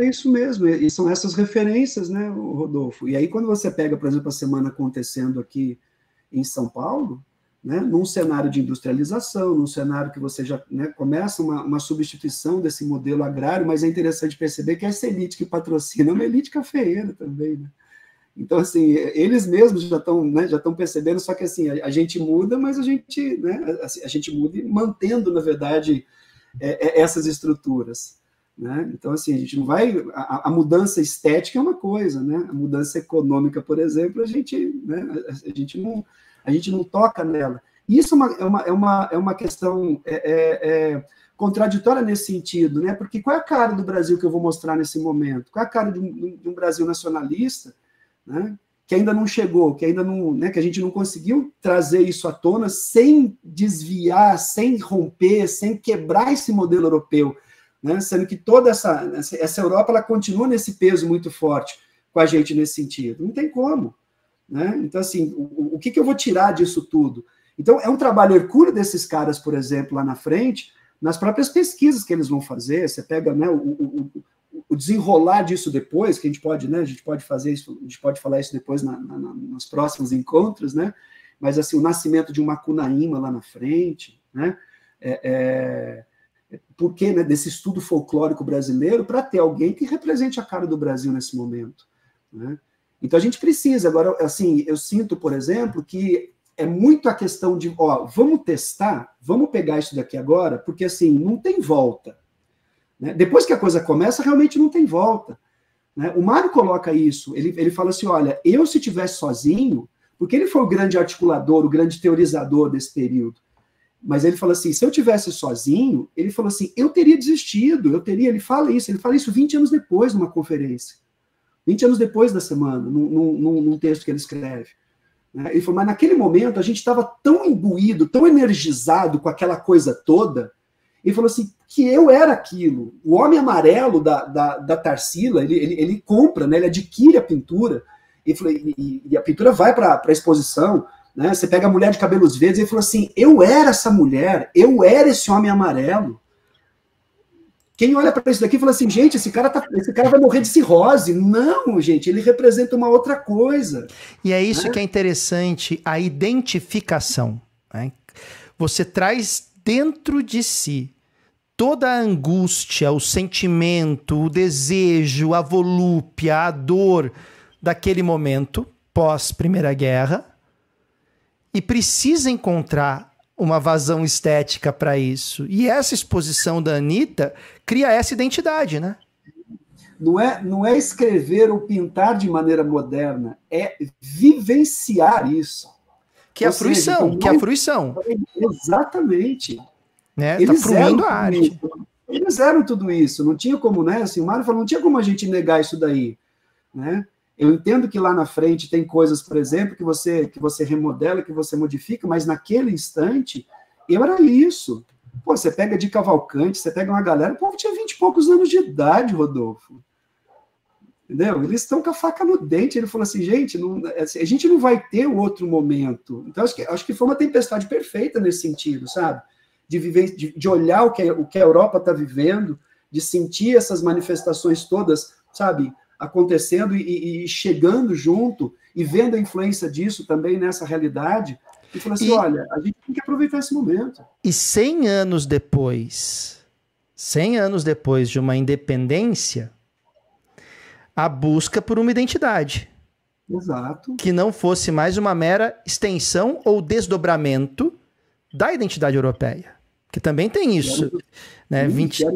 É isso mesmo, e são essas referências, né, Rodolfo? E aí, quando você pega, por exemplo, a semana acontecendo aqui em São Paulo, né, num cenário de industrialização, num cenário que você já né, começa uma, uma, substituição desse modelo agrário, mas é interessante perceber que essa elite que patrocina é uma elite cafeeira também, né? Então, assim, eles mesmos já estão né, já percebendo, só que assim, a, a, gente muda, mas a gente, né, a, a gente muda mantendo, na verdade, é, é, essas estruturas. Né? Então, assim, a gente não vai. A, a, mudança estética é uma coisa, né? A mudança econômica, por exemplo, a gente, né, a, gente, não, a gente não toca nela. Isso é uma, é uma, é uma, é uma questão é, é, é, contraditória nesse sentido, né? Porque qual é a cara do Brasil que eu vou mostrar nesse momento? Qual é a cara de um, de um Brasil nacionalista? né? que ainda não chegou, que ainda não, né, que a gente não conseguiu trazer isso à tona sem desviar, sem romper, sem quebrar esse modelo europeu, né? Sendo que toda essa essa Europa ela continua nesse peso muito forte com a gente nesse sentido. Não tem como, né? Então assim, o, o que, que eu vou tirar disso tudo? Então é um trabalho hercúleo desses caras, por exemplo, lá na frente, nas próprias pesquisas que eles vão fazer. Você pega, né, o, o, o desenrolar disso depois, que a gente pode, né? A gente pode fazer isso, a gente pode falar isso depois na, na, nos próximos encontros, né? Mas assim, o nascimento de uma Cunaíma lá na frente, né? É, é, porque né, desse estudo folclórico brasileiro para ter alguém que represente a cara do Brasil nesse momento, né? Então a gente precisa. Agora, assim, eu sinto, por exemplo, que é muito a questão de, ó, vamos testar, vamos pegar isso daqui agora, porque assim, não tem volta. Né? Depois que a coisa começa, realmente não tem volta. Né? O Mário coloca isso, ele, ele fala assim: olha, eu se tivesse sozinho, porque ele foi o grande articulador, o grande teorizador desse período. Mas ele fala assim: se eu tivesse sozinho, ele falou assim, eu teria desistido, eu teria. Ele fala isso, ele fala isso 20 anos depois numa conferência. 20 anos depois da semana, num, num, num texto que ele escreve. Né? Ele falou, mas naquele momento a gente estava tão imbuído, tão energizado com aquela coisa toda, ele falou assim, que eu era aquilo. O homem amarelo da, da, da Tarsila, ele, ele, ele, compra, né? ele adquire a pintura, e, falou, e, e a pintura vai para a exposição, né? você pega a mulher de cabelos verdes, e ele falou assim, eu era essa mulher, eu era esse homem amarelo. Quem olha para isso daqui fala assim, gente, esse cara, tá, esse cara vai morrer de cirrose. Não, gente, ele representa uma outra coisa. E é isso né? que é interessante, a identificação. Né? Você traz dentro de si toda a angústia, o sentimento, o desejo, a volúpia, a dor daquele momento pós Primeira Guerra e precisa encontrar uma vazão estética para isso. E essa exposição da Anitta cria essa identidade, né? Não é, não é escrever ou pintar de maneira moderna, é vivenciar isso. Que é a fruição, seja, que é a fruição. Exatamente. Né? Tá Eles tá fruindo a arte. Isso. Eles eram tudo isso, não tinha como, né? Assim, o Mário falou, não tinha como a gente negar isso daí, né? Eu entendo que lá na frente tem coisas, por exemplo, que você que você remodela, que você modifica, mas naquele instante eu era isso. Pô, você pega de Cavalcante, você pega uma galera, o povo tinha 20 e poucos anos de idade, Rodolfo. Entendeu? Eles estão com a faca no dente. Ele falou assim, gente, não, assim, a gente não vai ter outro momento. Então, acho que, acho que foi uma tempestade perfeita nesse sentido, sabe? De viver, de, de olhar o que, o que a Europa está vivendo, de sentir essas manifestações todas, sabe? Acontecendo e, e, chegando junto e vendo a influência disso também nessa realidade. E falou assim: e, olha, a gente tem que aproveitar esse momento. E 100 anos depois, 100 anos depois de uma independência, a busca por uma identidade. Exato. Que não fosse mais uma mera extensão ou desdobramento da identidade europeia. Que também tem isso. Né? Sim, 20... Era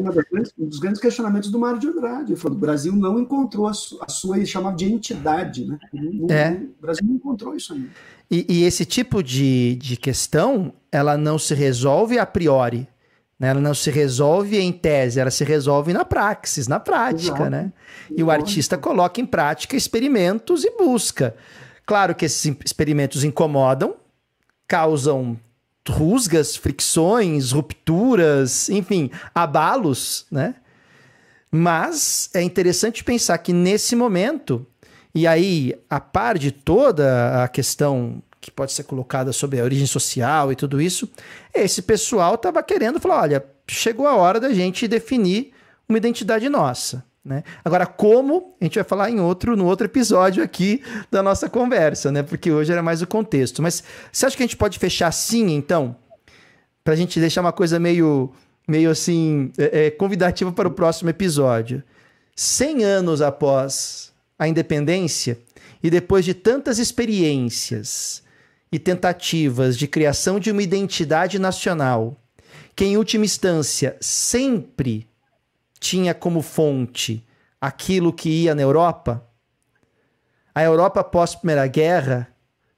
um dos grandes questionamentos do Mário de Andrade. Ele falou: o Brasil não encontrou a, sua, a sua ele chamava de entidade. Né? Não, é. o Brasil não encontrou isso ainda. E, e, esse tipo de, de questão, ela não se resolve a priori. Né? Ela não se resolve em tese, ela se resolve na praxis, na prática. Exato. Né? E o artista coloca em prática experimentos e busca. Claro que esses experimentos incomodam, causam rusgas, fricções, rupturas, enfim, abalos, né? Mas é interessante pensar que nesse momento, e aí, a par de toda a questão que pode ser colocada sobre a origem social e tudo isso, esse pessoal estava querendo falar: olha, chegou a hora da gente definir uma identidade nossa. Né? Agora, como a gente vai falar em outro, no outro episódio aqui da nossa conversa, né? Porque hoje era mais o contexto. Mas você acha que a gente pode fechar assim, então? Para a gente deixar uma coisa meio, meio assim, é, é, convidativa para o próximo episódio. 100 anos após a independência e depois de tantas experiências e tentativas de criação de uma identidade nacional, que em última instância sempre tinha como fonte aquilo que ia na Europa, a Europa pós Primeira Guerra,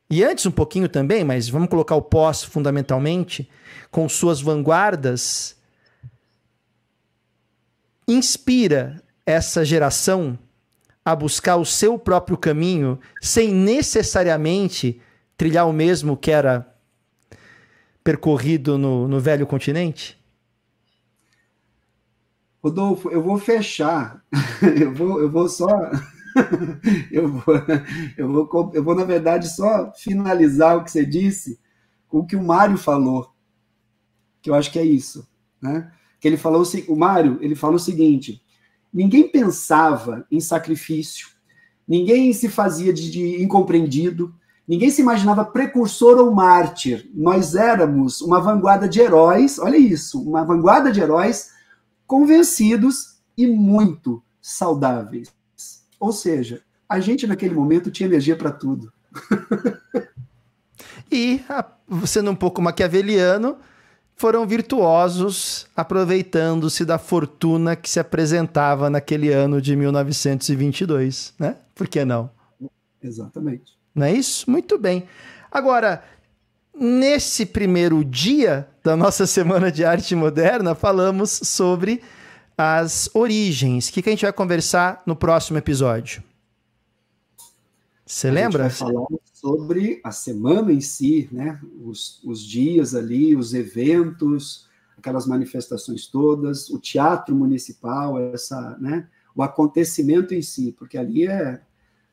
e antes um pouquinho também, mas vamos colocar o pós fundamentalmente, com suas vanguardas, inspira essa geração a buscar o seu próprio caminho sem necessariamente trilhar o mesmo que era percorrido no, no velho continente? Rodolfo, eu vou fechar. Eu vou, eu vou só. Eu vou, eu, vou, eu vou, na verdade, só finalizar o que você disse com o que o Mário falou. Que eu acho que é isso. Né? Que ele falou o Mário, ele falou o seguinte: ninguém pensava em sacrifício, ninguém se fazia de, de incompreendido, ninguém se imaginava precursor ou mártir. Nós éramos uma vanguarda de heróis, olha isso, uma vanguarda de heróis convencidos e muito saudáveis. Ou seja, a gente naquele momento tinha energia para tudo. e, sendo um pouco maquiaveliano, foram virtuosos aproveitando-se da fortuna que se apresentava naquele ano de 1922, né? Por que não? Exatamente. Não é isso? Muito bem. Agora, nesse primeiro dia da nossa Semana de Arte Moderna, falamos sobre as origens. O que, que a gente vai conversar no próximo episódio? Você lembra? A gente vai falar sobre a semana em si, né? Os, os dias ali, os eventos, aquelas manifestações todas, o teatro municipal, essa, né? O acontecimento em si, porque ali é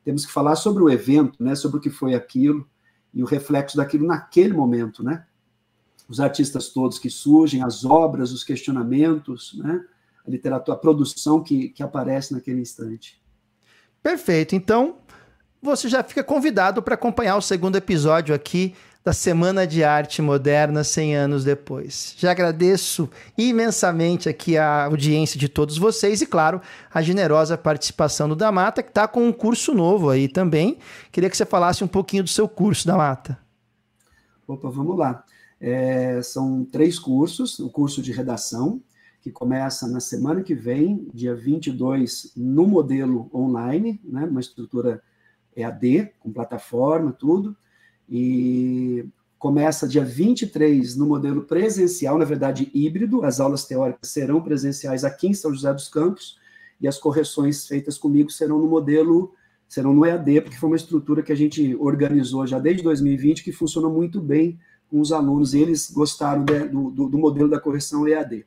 temos que falar sobre o evento, né? Sobre o que foi aquilo e o reflexo daquilo naquele momento, né? Os artistas todos que surgem, as obras, os questionamentos, né? A literatura, a produção que, que aparece naquele instante. Perfeito. Então, você já fica convidado para acompanhar o segundo episódio aqui da Semana de Arte Moderna 100 anos depois. Já agradeço imensamente aqui a audiência de todos vocês e, claro, a generosa participação do Damata, que está com um curso novo aí também. Queria que você falasse um pouquinho do seu curso, Damata. Opa, vamos lá. É, são três cursos, o curso de redação, que começa na semana que vem, dia 22, no modelo online, né, uma estrutura EAD, com plataforma, tudo. E começa dia 23 no modelo presencial, na verdade híbrido. As aulas teóricas serão presenciais aqui em São José dos Campos e as correções feitas comigo serão no modelo serão no EAD, porque foi uma estrutura que a gente organizou já desde 2020 que funcionou muito bem com os alunos, e eles gostaram de, do, do modelo da correção EAD.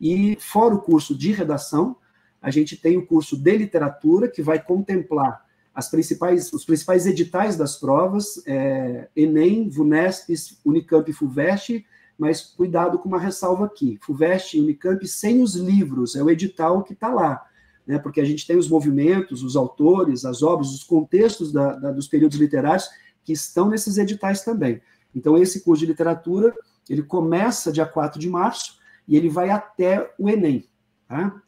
E fora o curso de redação, a gente tem o curso de literatura, que vai contemplar as principais, os principais editais das provas, é, Enem, VUNESP, Unicamp e FUVEST, mas cuidado com uma ressalva aqui, FUVEST e Unicamp sem os livros, é o edital que está lá, né, porque a gente tem os movimentos, os autores, as obras, os contextos da, da, dos períodos literários que estão nesses editais também. Então, esse curso de literatura, ele começa dia 4 de março e ele vai até o Enem, tá?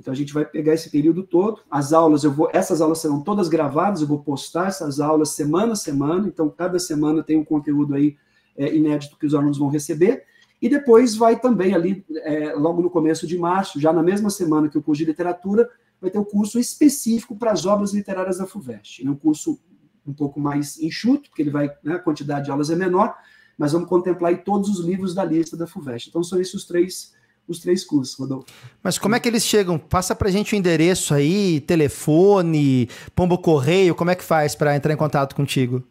Então a gente vai pegar esse período todo. As aulas, eu vou, essas aulas serão todas gravadas, eu vou postar essas aulas semana a semana. Então cada semana tem um conteúdo aí é, inédito que os alunos vão receber. E depois vai também ali, é, logo no começo de março, já na mesma semana que o curso de literatura, vai ter o um curso específico para as obras literárias da FUVEST. É um curso um pouco mais enxuto, porque ele vai, né, a quantidade de aulas é menor, mas vamos contemplar aí todos os livros da lista da FUVEST. Então são esses os três os três cursos, Rodolfo. Mas como é que eles chegam? Passa pra gente o endereço aí, telefone, pombo correio, como é que faz para entrar em contato contigo?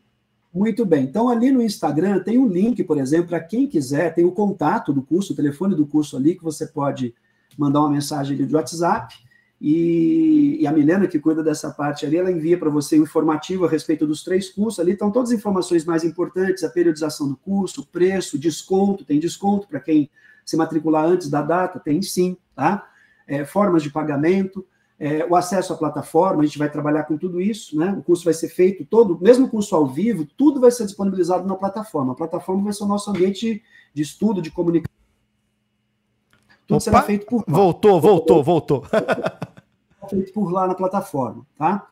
Muito bem. Então, ali no Instagram tem um link, por exemplo, para quem quiser, tem o contato do curso, o telefone do curso ali, que você pode mandar uma mensagem ali de WhatsApp. E, e, a Milena, que cuida dessa parte ali, ela envia para você um informativo a respeito dos três cursos. Ali estão todas as informações mais importantes: a periodização do curso, o preço, desconto, tem desconto para quem se matricular antes da data, tem sim, tá? É, formas de pagamento, é, o acesso à plataforma, a gente vai trabalhar com tudo isso, né? O curso vai ser feito todo, mesmo o curso ao vivo, tudo vai ser disponibilizado na plataforma. A plataforma vai ser o nosso ambiente de estudo, de comunicação. Tudo Opa, será feito por lá. Voltou, voltou, voltou. feito por lá na plataforma, tá?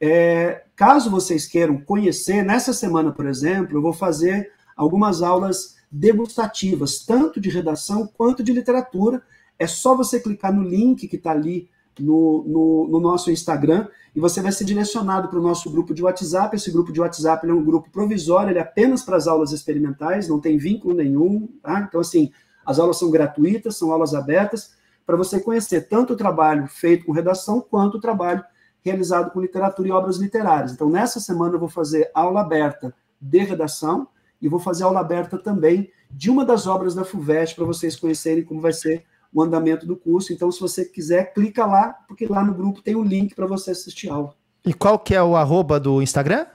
É, caso vocês queiram conhecer, nessa semana, por exemplo, eu vou fazer algumas aulas degustativas, tanto de redação quanto de literatura. É só você clicar no link que está ali no, no, no, nosso Instagram e você vai ser direcionado para o nosso grupo de WhatsApp. Esse grupo de WhatsApp é um grupo provisório, ele é apenas para as aulas experimentais, não tem vínculo nenhum. Tá? Então, assim, as aulas são gratuitas, são aulas abertas, para você conhecer tanto o trabalho feito com redação quanto o trabalho realizado com literatura e obras literárias. Então, nessa semana eu vou fazer aula aberta de redação, e vou fazer aula aberta também de uma das obras da FUVEST para vocês conhecerem como vai ser o andamento do curso. Então, se você quiser, clica lá, porque lá no grupo tem o um link para você assistir a aula. E qual que é o arroba do Instagram?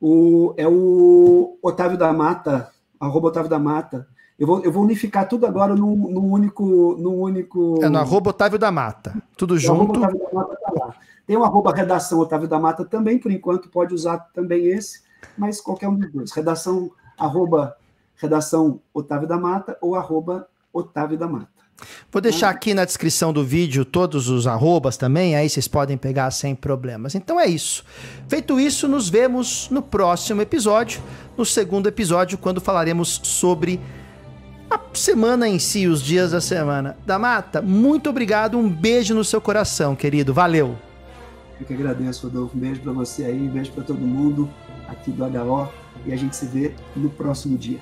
O, é o Otávio da Mata, arroba Otávio da Mata. Eu vou, eu vou unificar tudo agora num, num único. Num único... É no arroba Otávio da Mata. Tudo junto. Otávio da Mata tá lá. Tem o arroba redação Otávio da Mata também, por enquanto pode usar também esse, mas qualquer um dos dois. Redação, arroba, redação Otávio da Mata ou arroba Otávio da Mata. Vou deixar aqui na descrição do vídeo todos os arrobas também, aí vocês podem pegar sem problemas. Então é isso. Feito isso, nos vemos no próximo episódio, no segundo episódio, quando falaremos sobre a semana em si, os dias da semana. Da Mata, muito obrigado, um beijo no seu coração, querido. Valeu. Eu que agradeço, Rodolfo. Um beijo para você aí, um beijo para todo mundo aqui do HO e a gente se vê no próximo dia.